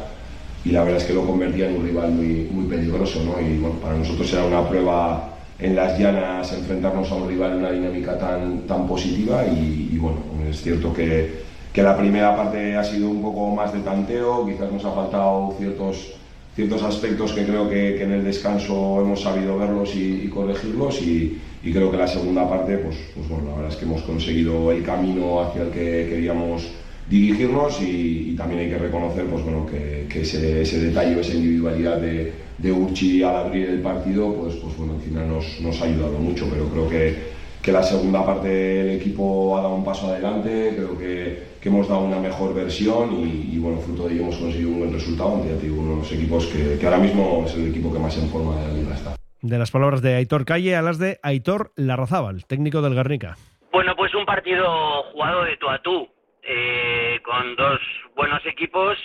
y la verdad es que lo convertía en un rival muy, muy peligroso. ¿no? Y bueno, para nosotros era una prueba en las llanas enfrentarnos a un rival en una dinámica tan, tan positiva y, bueno, es cierto que, que, la primera parte ha sido un poco más de tanteo, quizás nos ha faltado ciertos, ciertos aspectos que creo que, que en el descanso hemos sabido verlos y, y corregirlos y, y, creo que la segunda parte, pues, pues bueno, la verdad es que hemos conseguido el camino hacia el que queríamos dirigirnos y, y, también hay que reconocer pues, bueno, que, que ese, ese, detalle, esa individualidad de, de, Urchi al abrir el partido, pues, pues bueno, al final nos, nos ha ayudado mucho, pero creo que, que, la segunda parte del equipo ha dado un paso adelante, creo que, que hemos dado una mejor versión y, y, bueno, fruto de ello hemos conseguido un buen resultado ante uno de los equipos que, que ahora mismo es el equipo que más en forma de la liga está. De las palabras de Aitor Calle a las de Aitor Larrazábal, técnico del Guernica. Bueno, pues un partido jugado de tú a tú eh, con dos buenos equipos.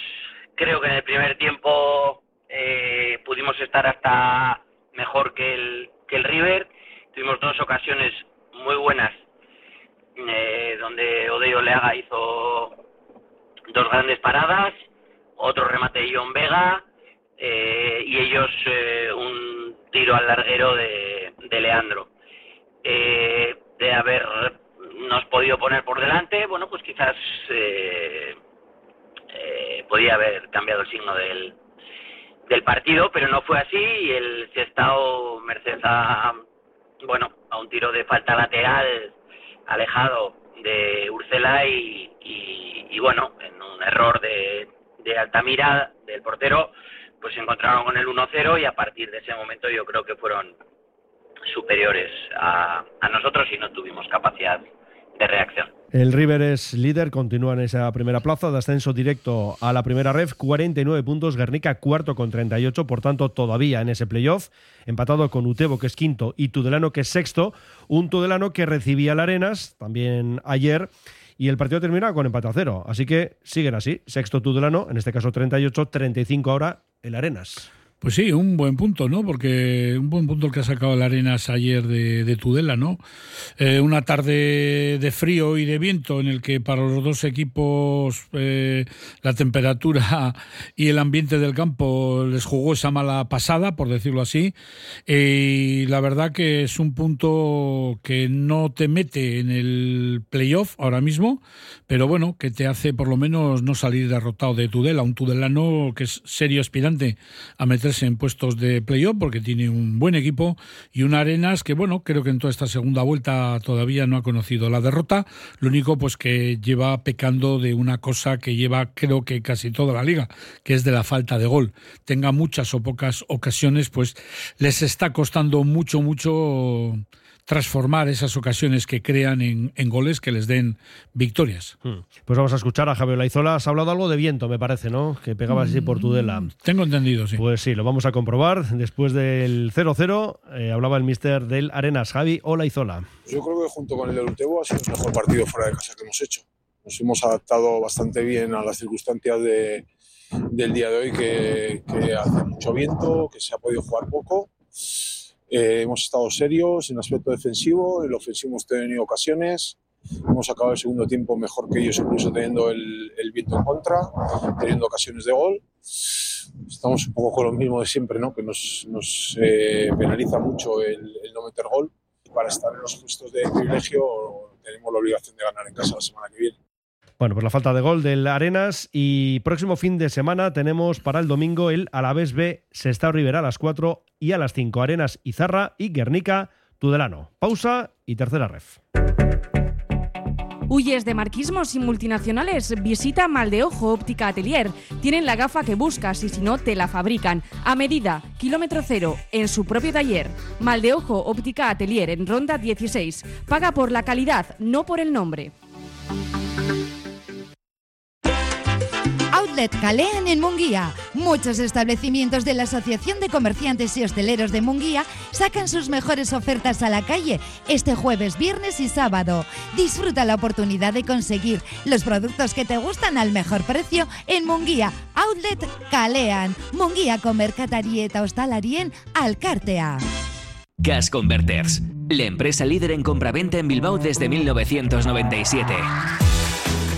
Creo que en el primer tiempo eh, pudimos estar hasta mejor que el, River. Tuvimos dos ocasiones muy buenas eh, donde Odeyo Leaga hizo dos grandes paradas, otro remate de John Vega y ellos un tiro al larguero de, de Leandro. De haber nos podido poner por delante, bueno, pues quizás eh, eh, podía haber cambiado el signo del, del partido, pero no fue así y el estado merced a, bueno, a un tiro de falta lateral alejado de Urcela y, y, y bueno, en un error de, de Altamira, del portero, pues se encontraron con el 1-0 y a partir de ese momento yo creo que fueron superiores a, a nosotros y no tuvimos capacidad de reacción. El River es líder, continúa en esa primera plaza de ascenso directo a la primera ref, 49 puntos, Guernica cuarto con 38, por tanto todavía en ese playoff, empatado con Utebo que es quinto y Tudelano que es sexto, un Tudelano que recibía el Arenas también ayer y el partido termina con empate a cero, así que siguen así, sexto Tudelano, en este caso 38, 35 ahora el Arenas. Pues sí, un buen punto, ¿no? Porque un buen punto el que ha sacado el Arenas ayer de, de Tudela, ¿no? Eh, una tarde de frío y de viento en el que para los dos equipos eh, la temperatura y el ambiente del campo les jugó esa mala pasada, por decirlo así. Eh, y la verdad que es un punto que no te mete en el playoff ahora mismo, pero bueno, que te hace por lo menos no salir derrotado de Tudela, un tudelano que es serio aspirante a meterse en puestos de playoff porque tiene un buen equipo y una Arenas que, bueno, creo que en toda esta segunda vuelta todavía no ha conocido la derrota. Lo único, pues que lleva pecando de una cosa que lleva, creo que casi toda la liga, que es de la falta de gol. Tenga muchas o pocas ocasiones, pues les está costando mucho, mucho transformar esas ocasiones que crean en, en goles que les den victorias. Hmm. Pues vamos a escuchar a Javier Laizola. Has hablado algo de viento, me parece, ¿no? Que pegaba así por Tudela. Tengo entendido, sí. Pues sí, lo vamos a comprobar. Después del 0-0, eh, hablaba el mister del Arenas, Javi Olaizola. Yo creo que junto con el del Utebo ha sido el mejor partido fuera de casa que hemos hecho. Nos hemos adaptado bastante bien a las circunstancias de, del día de hoy, que, que hace mucho viento, que se ha podido jugar poco. Eh, hemos estado serios en aspecto defensivo, en el ofensivo hemos tenido ocasiones. Hemos acabado el segundo tiempo mejor que ellos, incluso teniendo el, viento en contra, teniendo ocasiones de gol. Estamos un poco con lo mismo de siempre, ¿no? que nos, eh, penaliza mucho el, no meter gol. Para estar en los puestos de privilegio tenemos la obligación de ganar en casa la semana que viene. Bueno, pues la falta de gol del Arenas y próximo fin de semana tenemos para el domingo el Alavés B, Sestao Rivera a las 4 y a las 5 Arenas Izarra y Guernica Tudelano. Pausa y tercera ref. ¿Huyes de marquismos y multinacionales? Visita Maldeojo Óptica Atelier. Tienen la gafa que buscas y si no, te la fabrican. A medida, kilómetro cero, en su propio taller. Maldeojo Óptica Atelier en Ronda 16. Paga por la calidad, no por el nombre. Outlet Calean en Munguía. Muchos establecimientos de la Asociación de Comerciantes y Hosteleros de Munguía sacan sus mejores ofertas a la calle este jueves, viernes y sábado. Disfruta la oportunidad de conseguir los productos que te gustan al mejor precio en Munguía. Outlet Calean. Munguía con Mercatarieta Hostalarien Alcartea. Gas Converters, la empresa líder en compraventa en Bilbao desde 1997.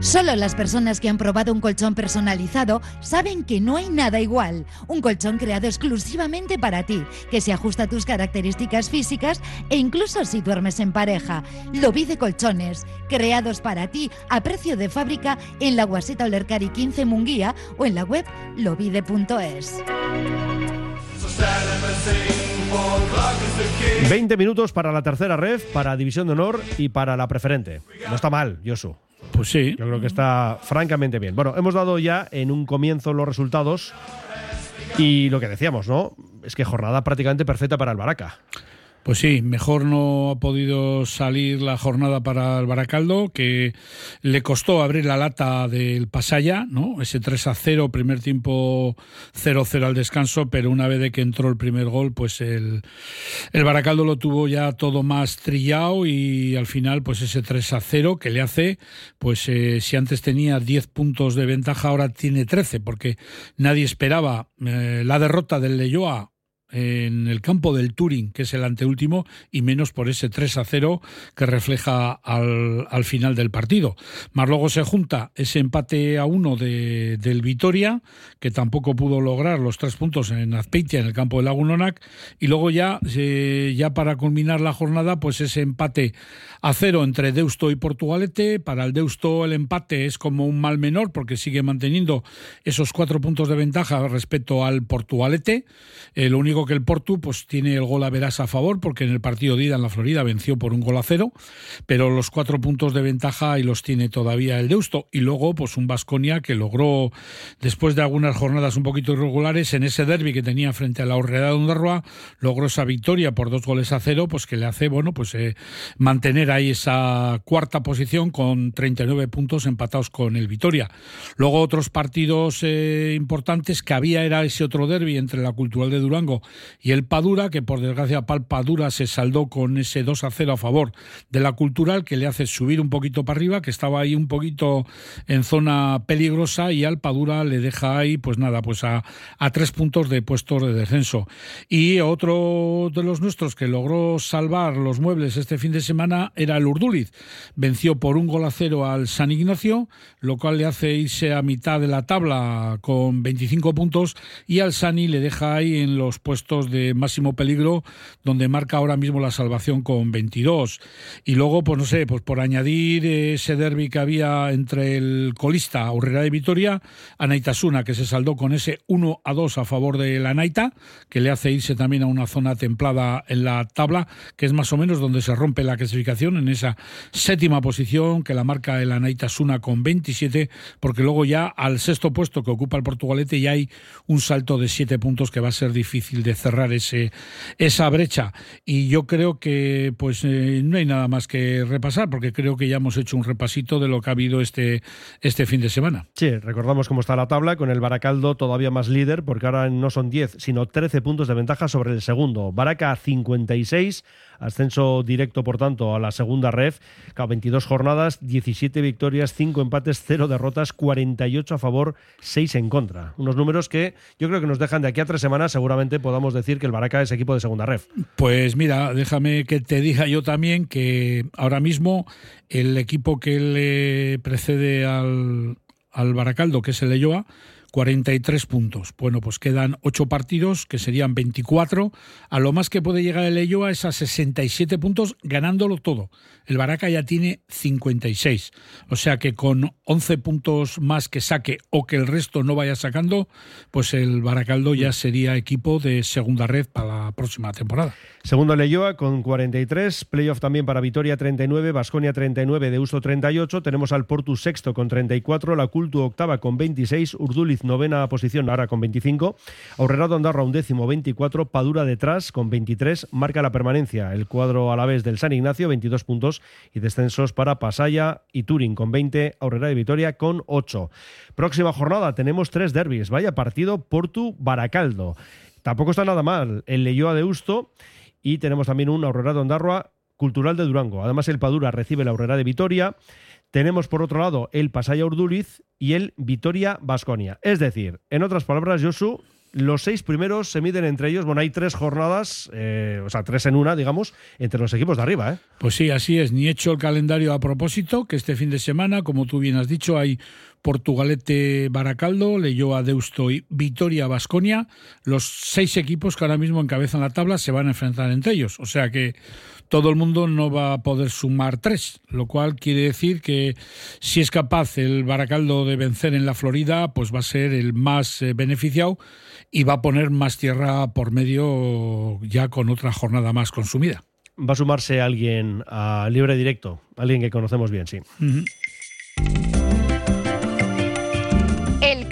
Solo las personas que han probado un colchón personalizado saben que no hay nada igual. Un colchón creado exclusivamente para ti, que se ajusta a tus características físicas e incluso si duermes en pareja. Lobide Colchones, creados para ti a precio de fábrica en la Guaseta Olercari 15 Munguía o en la web lobide.es. 20 minutos para la tercera ref, para División de Honor y para la preferente. No está mal, Josu. Pues sí. Yo creo que está francamente bien. Bueno, hemos dado ya en un comienzo los resultados y lo que decíamos, ¿no? Es que jornada prácticamente perfecta para el Baraca. Pues sí, mejor no ha podido salir la jornada para el Baracaldo, que le costó abrir la lata del Pasaya, ¿no? Ese 3 a 0, primer tiempo 0-0 al descanso, pero una vez de que entró el primer gol, pues el, el Baracaldo lo tuvo ya todo más trillado y al final, pues ese 3 a 0 que le hace, pues eh, si antes tenía 10 puntos de ventaja, ahora tiene 13, porque nadie esperaba eh, la derrota del Leyoa en el campo del Turing, que es el anteúltimo, y menos por ese 3 a 0 que refleja al, al final del partido. Más luego se junta ese empate a uno de, del Vitoria, que tampoco pudo lograr los tres puntos en Azpeitia, en el campo del Lagunonac, y luego ya, eh, ya para culminar la jornada, pues ese empate a cero entre Deusto y Portugalete. Para el Deusto el empate es como un mal menor, porque sigue manteniendo esos cuatro puntos de ventaja respecto al Portugalete. Eh, lo único que el Portu pues tiene el gol a verás a favor porque en el partido de ida en la Florida venció por un gol a cero, pero los cuatro puntos de ventaja y los tiene todavía el Deusto y luego pues un Vasconia que logró después de algunas jornadas un poquito irregulares en ese derby que tenía frente a la Horreda de Ondarroa logró esa victoria por dos goles a cero pues que le hace bueno pues eh, mantener ahí esa cuarta posición con 39 puntos empatados con el Vitoria. Luego otros partidos eh, importantes que había era ese otro derby entre la Cultural de Durango y el Padura, que por desgracia para el Padura se saldó con ese 2 a 0 a favor de la Cultural, que le hace subir un poquito para arriba, que estaba ahí un poquito en zona peligrosa y al Padura le deja ahí, pues nada, pues a, a tres puntos de puestos de descenso. Y otro de los nuestros que logró salvar los muebles este fin de semana era el Urduliz. Venció por un gol a cero al San Ignacio, lo cual le hace irse a mitad de la tabla con 25 puntos y al Sani le deja ahí en los puestos de máximo peligro, donde marca ahora mismo la salvación con 22. Y luego, pues no sé, pues por añadir ese derby que había entre el colista Aurrera de Vitoria, Anaitasuna, que se saldó con ese 1 a 2 a favor de la Naita, que le hace irse también a una zona templada en la tabla, que es más o menos donde se rompe la clasificación, en esa séptima posición que la marca el Anaitasuna con 27, porque luego ya al sexto puesto que ocupa el Portugalete ya hay un salto de siete puntos que va a ser difícil de cerrar ese, esa brecha. Y yo creo que pues eh, no hay nada más que repasar, porque creo que ya hemos hecho un repasito de lo que ha habido este, este fin de semana. Sí, recordamos cómo está la tabla, con el Baracaldo todavía más líder, porque ahora no son 10, sino 13 puntos de ventaja sobre el segundo. Baraca 56, ascenso directo, por tanto, a la segunda. Cada 22 jornadas, 17 victorias, 5 empates, 0 derrotas, 48 a favor, 6 en contra. Unos números que yo creo que nos dejan de aquí a tres semanas, seguramente podamos decir que el Baraca es equipo de segunda ref. Pues mira, déjame que te diga yo también que ahora mismo el equipo que le precede al, al Baracaldo, que es el Leyoa, 43 puntos. Bueno, pues quedan 8 partidos, que serían 24. A lo más que puede llegar el Elloa es a 67 puntos, ganándolo todo. El Baraca ya tiene 56. O sea que con 11 puntos más que saque o que el resto no vaya sacando, pues el Baracaldo ya sería equipo de segunda red para la próxima temporada. Segundo Leyoa con 43, playoff también para Vitoria 39, Basconia 39, Deusto 38, tenemos al Portus sexto con 34, la Cultu octava con 26, Urduliz novena posición ahora con 25, Aurrerado Andarra undécimo 24, Padura detrás con 23, marca la permanencia el cuadro a la vez del San Ignacio 22 puntos y descensos para Pasaya y Turín con 20, Aurrera de Vitoria con 8. Próxima jornada tenemos tres derbis, vaya partido Portu-Baracaldo. Tampoco está nada mal el Leyoa de Usto y tenemos también un Aurrera de Ondarroa cultural de Durango. Además, el Padura recibe la Aurrera de Vitoria. Tenemos por otro lado el Pasaya Urduliz y el Vitoria Basconia. Es decir, en otras palabras, Josu, los seis primeros se miden entre ellos. Bueno, hay tres jornadas, eh, o sea, tres en una, digamos, entre los equipos de arriba. ¿eh? Pues sí, así es. Ni hecho el calendario a propósito, que este fin de semana, como tú bien has dicho, hay Portugalete Baracaldo, Leyoa Deusto y Vitoria Basconia. Los seis equipos que ahora mismo encabezan la tabla se van a enfrentar entre ellos. O sea que todo el mundo no va a poder sumar tres, lo cual quiere decir que si es capaz el Baracaldo de vencer en la Florida, pues va a ser el más eh, beneficiado y va a poner más tierra por medio ya con otra jornada más consumida. Va a sumarse alguien a libre directo, alguien que conocemos bien, sí.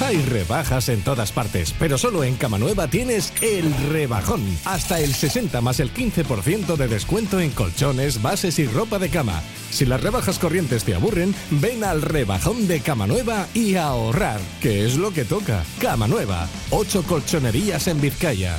Hay rebajas en todas partes, pero solo en Camanueva tienes el rebajón. Hasta el 60 más el 15% de descuento en colchones, bases y ropa de cama. Si las rebajas corrientes te aburren, ven al rebajón de Camanueva y ahorrar, que es lo que toca. Camanueva, 8 colchonerías en Vizcaya.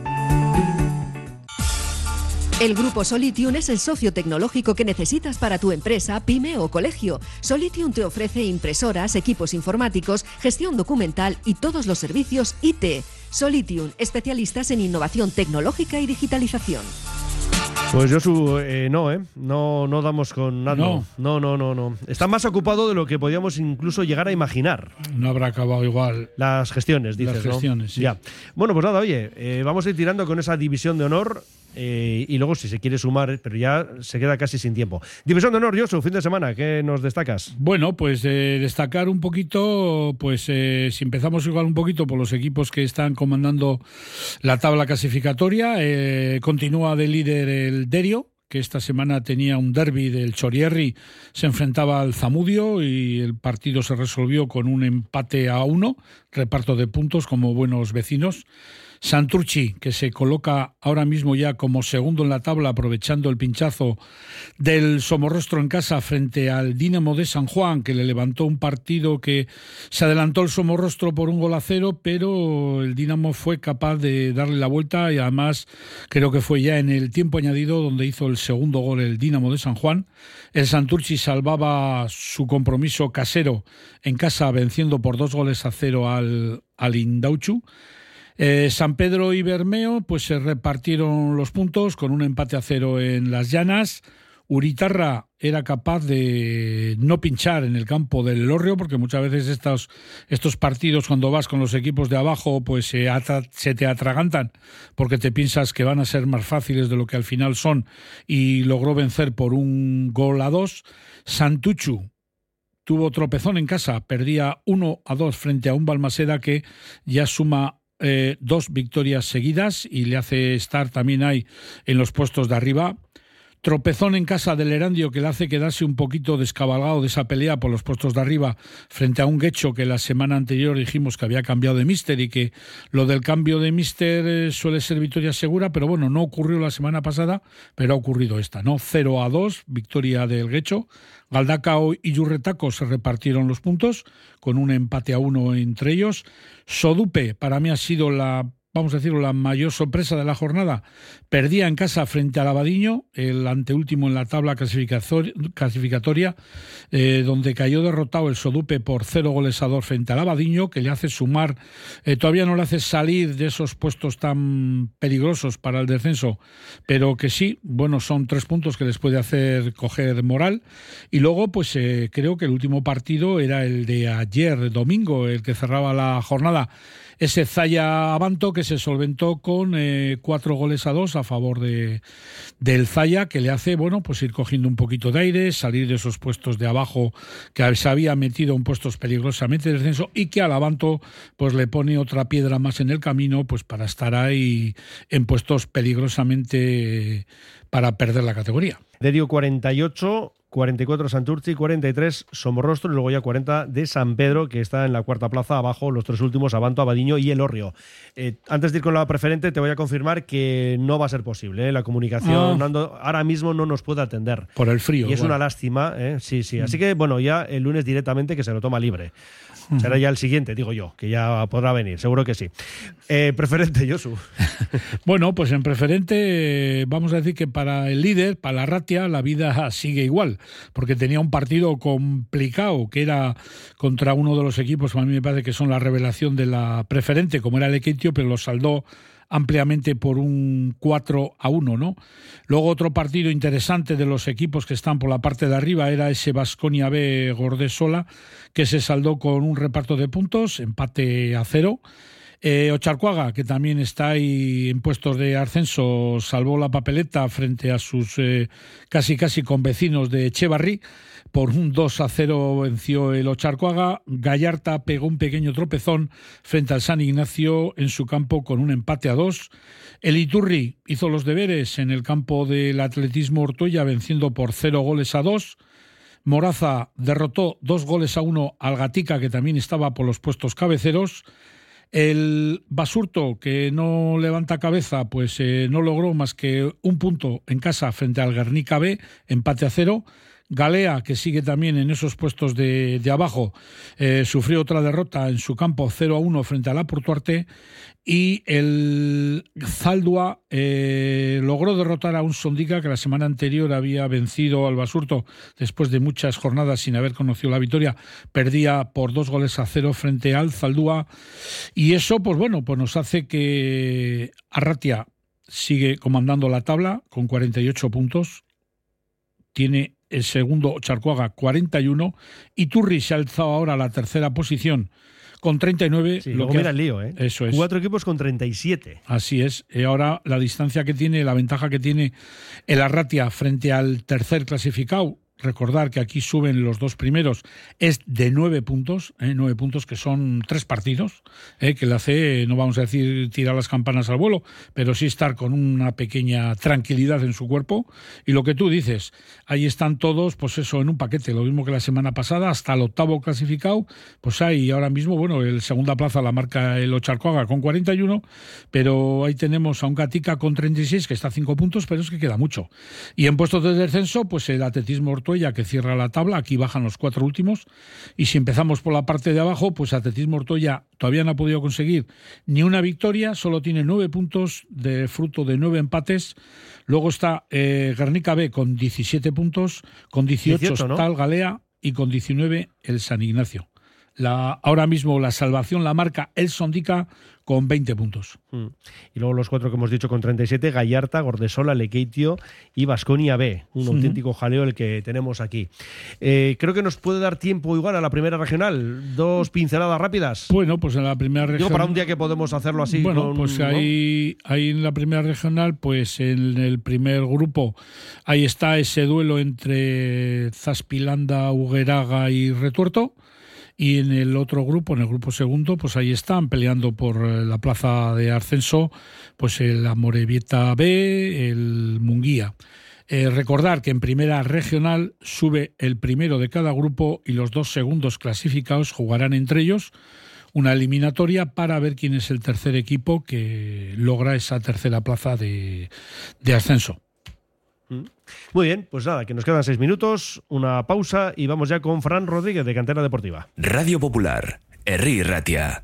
El grupo Solitium es el socio tecnológico que necesitas para tu empresa, pyme o colegio. Solitium te ofrece impresoras, equipos informáticos, gestión documental y todos los servicios IT. Solitium, especialistas en innovación tecnológica y digitalización. Pues yo su, eh, no, ¿eh? No, no damos con nada. No. no, no, no, no. Está más ocupado de lo que podíamos incluso llegar a imaginar. No habrá acabado igual. Las gestiones, dices, Las ¿no? gestiones, sí. Ya. Bueno, pues nada, oye, eh, vamos a ir tirando con esa división de honor eh, y luego si se quiere sumar, pero ya se queda casi sin tiempo. División de honor, Josu, fin de semana, ¿qué nos destacas? Bueno, pues eh, destacar un poquito, pues eh, si empezamos igual un poquito por los equipos que están comandando la tabla clasificatoria, eh, continúa de líder el Derio, que esta semana tenía un derby del Chorierri, se enfrentaba al Zamudio y el partido se resolvió con un empate a uno, reparto de puntos como buenos vecinos. Santurchi, que se coloca ahora mismo ya como segundo en la tabla, aprovechando el pinchazo del Somorrostro en casa frente al Dinamo de San Juan, que le levantó un partido que se adelantó el Somorrostro por un gol a cero, pero el Dinamo fue capaz de darle la vuelta y además creo que fue ya en el tiempo añadido donde hizo el segundo gol el Dinamo de San Juan. El Santurchi salvaba su compromiso casero en casa venciendo por dos goles a cero al, al Indauchu. Eh, San Pedro y Bermeo pues se repartieron los puntos con un empate a cero en las llanas. Uritarra era capaz de no pinchar en el campo del Lorrio, porque muchas veces estos, estos partidos, cuando vas con los equipos de abajo, pues se, se te atragantan, porque te piensas que van a ser más fáciles de lo que al final son, y logró vencer por un gol a dos. Santuchu tuvo tropezón en casa, perdía 1 a 2 frente a un Balmaseda que ya suma eh, dos victorias seguidas y le hace estar también ahí en los puestos de arriba. Tropezón en casa del Erandio que le hace quedarse un poquito descabalgado de esa pelea por los puestos de arriba frente a un Guecho que la semana anterior dijimos que había cambiado de míster y que lo del cambio de míster eh, suele ser victoria segura, pero bueno, no ocurrió la semana pasada, pero ha ocurrido esta, ¿no? 0 a 2, victoria del Guecho. Galdacao y Yurretaco se repartieron los puntos con un empate a uno entre ellos. Sodupe para mí ha sido la vamos a decirlo, la mayor sorpresa de la jornada. Perdía en casa frente al Abadiño, el anteúltimo en la tabla clasificator- clasificatoria, eh, donde cayó derrotado el Sodupe por cero goles a dos frente al Abadiño, que le hace sumar, eh, todavía no le hace salir de esos puestos tan peligrosos para el descenso, pero que sí, bueno, son tres puntos que les puede hacer coger moral. Y luego, pues eh, creo que el último partido era el de ayer, domingo, el que cerraba la jornada ese Zaya Abanto que se solventó con eh, cuatro goles a dos a favor de, del Zaya, que le hace, bueno, pues ir cogiendo un poquito de aire, salir de esos puestos de abajo que se había metido en puestos peligrosamente de descenso y que al Abanto pues le pone otra piedra más en el camino pues para estar ahí en puestos peligrosamente para perder la categoría. Derio 48, 44 Santurci, 43 Somorrostro y luego ya 40 de San Pedro, que está en la cuarta plaza, abajo los tres últimos, Abanto, Abadiño y El Orrio. Eh, antes de ir con la preferente, te voy a confirmar que no va a ser posible. ¿eh? La comunicación Ah. Nando, ahora mismo no nos puede atender. Por el frío. Y es bueno. una lástima, ¿eh? sí, sí. Mm. Así que, bueno, ya el lunes directamente que se lo toma libre. Será ya el siguiente, digo yo, que ya podrá venir, seguro que sí. Eh, preferente, Josu. Bueno, pues en preferente, vamos a decir que para el líder, para la Ratia, la vida sigue igual, porque tenía un partido complicado, que era contra uno de los equipos a mí me parece que son la revelación de la preferente, como era el Equitio, pero lo saldó ampliamente por un 4 a 1, ¿no? Luego otro partido interesante de los equipos que están por la parte de arriba era ese Vasconia B Gordesola, que se saldó con un reparto de puntos, empate a cero. Eh, Ocharcuaga, que también está ahí en puestos de ascenso, salvó la papeleta frente a sus eh, casi casi convecinos de Echevarri. Por un 2 a 0 venció el Ocharcuaga. Gallarta pegó un pequeño tropezón frente al San Ignacio en su campo con un empate a 2. El Iturri hizo los deberes en el campo del atletismo Ortuella venciendo por 0 goles a 2. Moraza derrotó dos goles a uno al Gatica, que también estaba por los puestos cabeceros. El Basurto, que no levanta cabeza, pues eh, no logró más que un punto en casa frente al Guernica B, empate a cero. Galea, que sigue también en esos puestos de, abajo, eh, sufrió otra derrota en su campo 0 a 1 frente a la Portuarte. Y el Zaldua eh, logró derrotar a un Sondica que la semana anterior había vencido al Basurto después de muchas jornadas sin haber conocido la victoria. Perdía por dos goles a cero frente al Zaldúa. Y eso, pues bueno, pues nos hace que Arratia sigue comandando la tabla con 48 puntos. Tiene el segundo Charcuaga 41 y Turri se ha alzado ahora a la tercera posición con 39. Sí, luego mira el lío, ¿eh? Eso es. Cuatro equipos con 37. Así es. Y ahora la distancia que tiene, la ventaja que tiene el Arratia frente al tercer clasificado, recordar que aquí suben los dos primeros, es de nueve puntos, ¿eh? nueve puntos que son tres partidos, ¿eh? que le hace, no vamos a decir tirar las campanas al vuelo, pero sí estar con una pequeña tranquilidad en su cuerpo. Y lo que tú dices, ahí están todos, pues eso, en un paquete, lo mismo que la semana pasada, hasta el octavo clasificado, pues hay ahora mismo, bueno, el segunda plaza la marca el Ocharcoaga con 41, pero ahí tenemos a un Gatica con 36, que está cinco puntos, pero es que queda mucho. Y en puestos de descenso, pues el atletismo que cierra la tabla, aquí bajan los cuatro últimos, y si empezamos por la parte de abajo, pues Atletismo Ortoya todavía no ha podido conseguir ni una victoria, solo tiene nueve puntos de fruto de nueve empates. Luego está eh, Guernica B con 17 puntos, con 18, 18, ¿no? está el Galea y con 19 el San Ignacio. La, ahora mismo la salvación la marca el Sondica con 20 puntos. Mm. Y luego los cuatro que hemos dicho con 37, Gallarta, Gordesola, Lequeitio y Vasconia B. Un auténtico jaleo el que tenemos aquí. Eh, creo que nos puede dar tiempo igual a la primera regional. Dos pinceladas rápidas. Bueno, pues en la primera Digo, región. para un día que podemos hacerlo así. Bueno, con- pues ¿no? ahí, ahí en la primera regional, pues en el primer grupo, ahí está ese duelo entre Zaspilanda, Hugueraga y Retuerto. Y en el otro grupo, en el grupo segundo, pues ahí están peleando por eh, la plaza de ascenso, pues el Amorebieta B, el Munguía. Eh, recordar que en primera regional sube el primero de cada grupo y los dos segundos clasificados jugarán entre ellos una eliminatoria para ver quién es el tercer equipo que logra esa tercera plaza de, de ascenso. Muy bien, pues nada, que nos quedan seis minutos, una pausa y vamos ya con Fran Rodríguez de Cantera Deportiva. Radio Popular, Herri Ratia.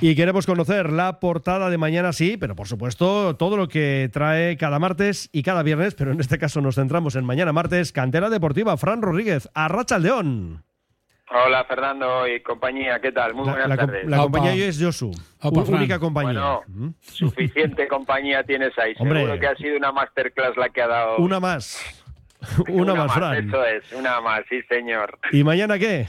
Y queremos conocer la portada de mañana, sí, pero por supuesto todo lo que trae cada martes y cada viernes, pero en este caso nos centramos en mañana martes, Cantera Deportiva, Fran Rodríguez, Arracha el León. Hola Fernando y compañía, ¿qué tal? Muy La, buenas la tardes. la compañía hoy es Josu, Opa, única compañía. Bueno, suficiente compañía tienes ahí. Hombre. Seguro que ha sido una masterclass la que ha dado. Una más, una, más, Fran. Eso es, una más, sí señor. ¿Y mañana qué?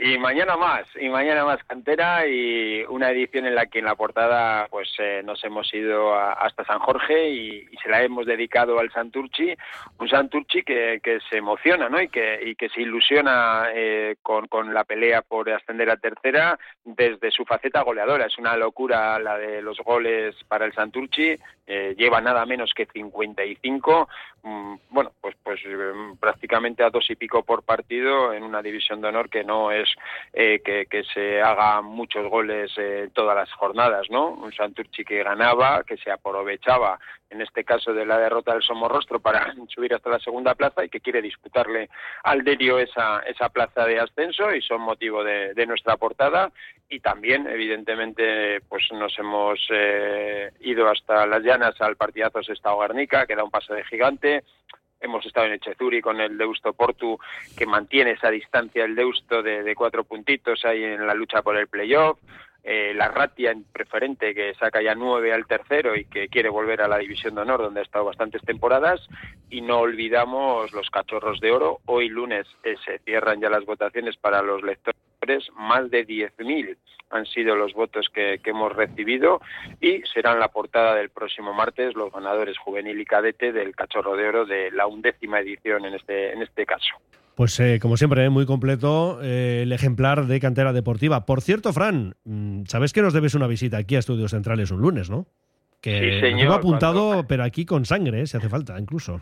Y mañana más, y mañana más cantera y una edición en la que en la portada pues eh, nos hemos ido a- hasta San Jorge y, se la hemos dedicado al Santurchi, un Santurchi que, que se emociona ¿no? y, que, y que se ilusiona eh, con, con la pelea por ascender a tercera desde su faceta goleadora. Es una locura la de los goles para el Santurchi, eh, lleva nada menos que 55, mm, bueno, pues, pues eh, prácticamente a dos y pico por partido en una división de honor que no es eh, que, que se haga muchos goles eh, todas las jornadas, ¿no? Un Santurchi que ganaba, que se aprovechaba, en este caso de la derrota del Somorrostro, para subir hasta la segunda plaza y que quiere disputarle al Derio esa, esa plaza de ascenso y son motivo de, de nuestra portada y también, evidentemente, pues nos hemos eh, ido hasta las llanas al partidazo Sestao Garnica, que da un paso de gigante, Hemos estado en Echezuri con el Deusto Portu, que mantiene esa distancia el Deusto de, de cuatro puntitos ahí en la lucha por el playoff. Eh, la Ratia en preferente que saca ya nueve al tercero y que quiere volver a la División de Honor donde ha estado bastantes temporadas y no olvidamos los Cachorros de Oro. Hoy lunes eh, se cierran ya las votaciones para los lectores, más de 10.000 han sido los votos que, que hemos recibido y serán la portada del próximo martes los ganadores juvenil y cadete del Cachorro de Oro de la undécima edición en este, en este caso. Pues eh, como siempre, eh, muy completo eh, el ejemplar de cantera deportiva. Por cierto, Fran, mm, sabes que nos debes una visita aquí a Estudios Centrales un lunes, ¿no? Que Sí, señor, apuntado, cuando- pero aquí con sangre, eh, si hace falta, incluso.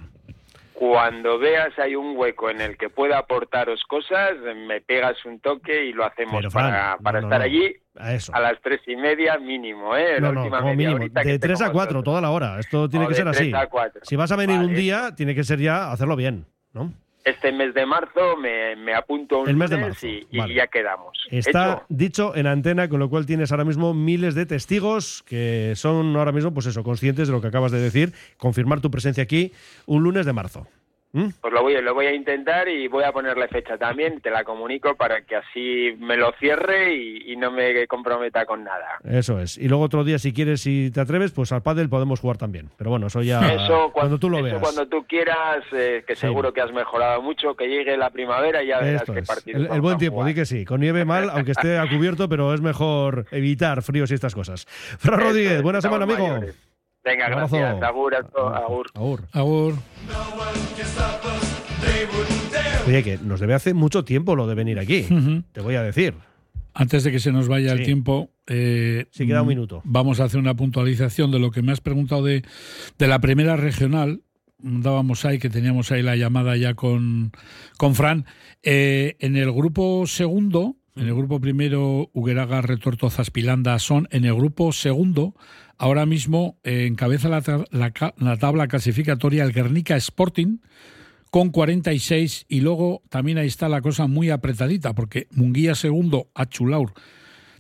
Cuando veas hay un hueco en el que pueda aportaros cosas, me pegas un toque y lo hacemos Pero, Fran, para, no, para no, estar no. allí A eso. a las tres y media mínimo, ¿eh? La No, no, última como media mínimo. De 3 a con 4, vosotros. toda la hora. Esto tiene O que ser así. tres a cuatro. Si vas a venir un día, tiene que ser ya hacerlo bien, ¿no? Este mes de marzo me, me apunto un El mes de marzo, y, ya quedamos. Está Hecho. dicho en antena, con lo cual tienes ahora mismo miles de testigos que son ahora mismo, pues eso, conscientes de lo que acabas de decir, confirmar tu presencia aquí un lunes de marzo. ¿Mm? Pues lo voy, lo voy a intentar y voy a ponerle fecha también, te la comunico para que así me lo cierre y, y no me comprometa con nada. Eso es. Y luego otro día, si quieres, si te atreves, pues al pádel podemos jugar también. Pero bueno, eso ya Eso cuando tú lo eso veas. cuando tú quieras, eh, que Sí. seguro que has mejorado mucho, que llegue la primavera y ya verás Esto qué es. partidos El, buen tiempo, jugar. di que sí. Con nieve mal, aunque esté a cubierto, pero es mejor evitar fríos y estas cosas. Fran Rodríguez, buena semana, amigo. mayores. Venga, gracias. Agur, agur. Agur. Agur. Oye, que nos debe hace mucho tiempo lo de venir aquí. Te voy a decir. Antes de que se nos vaya Sí. el tiempo, eh, Sí, queda un mm, minuto. Vamos a hacer una puntualización de lo que me has preguntado de, de la primera regional. Dábamos ahí, que teníamos ahí la llamada ya con, con Fran. Eh, en el grupo segundo, en el grupo primero, Hugueraga, Retuerto, Zaspilanda son. En el grupo segundo, ahora mismo eh, encabeza la tabla clasificatoria el Guernica Sporting con 46 y luego también ahí está la cosa muy apretadita porque Munguía segundo, Achulaur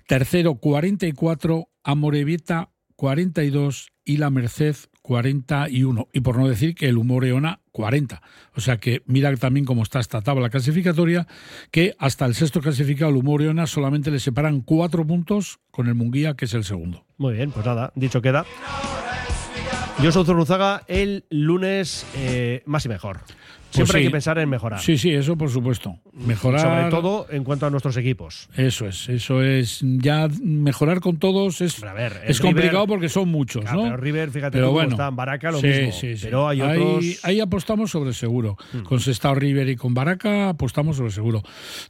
tercero 44, Amorebieta 42 y La Merced 41 y por no decir que el Humoreona 40. O sea que mira también cómo está esta tabla clasificatoria que hasta el sexto clasificado el Humoreona solamente le separan cuatro puntos con el Munguía que es el segundo. Muy bien, pues nada, dicho queda. Yo soy Zurruzaga el lunes eh, más y mejor. Siempre Pues hay sí. que pensar en mejorar. Sí, sí, eso por supuesto. Mejorar. Sobre todo en cuanto a nuestros equipos. Eso es, eso es. Ya mejorar con todos es, ver, el es complicado porque son muchos, Claro, ¿no? pero River, fíjate Pero bueno, está, en Baraca lo sí, mismo. sí, sí. Pero hay Ahí- otros- Ahí, apostamos sobre seguro. Hmm. Con Sestao River y con Baraca apostamos sobre seguro.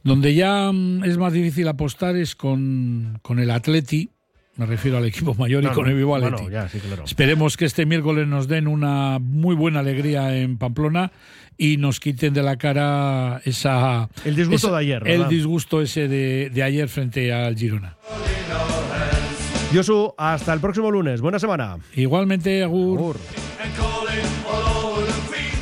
Donde ya mm, es más difícil apostar es con, con el Atleti. Me refiero al equipo mayor y No, con el Vivo bueno, ya, sí, claro. Esperemos que este miércoles nos den una muy buena alegría en Pamplona y nos quiten de la cara esa El disgusto esa- de ayer, El ¿verdad? disgusto ese de, de ayer frente al Girona. Josu, hasta el próximo lunes. Buena semana. Igualmente, Agur. Agur.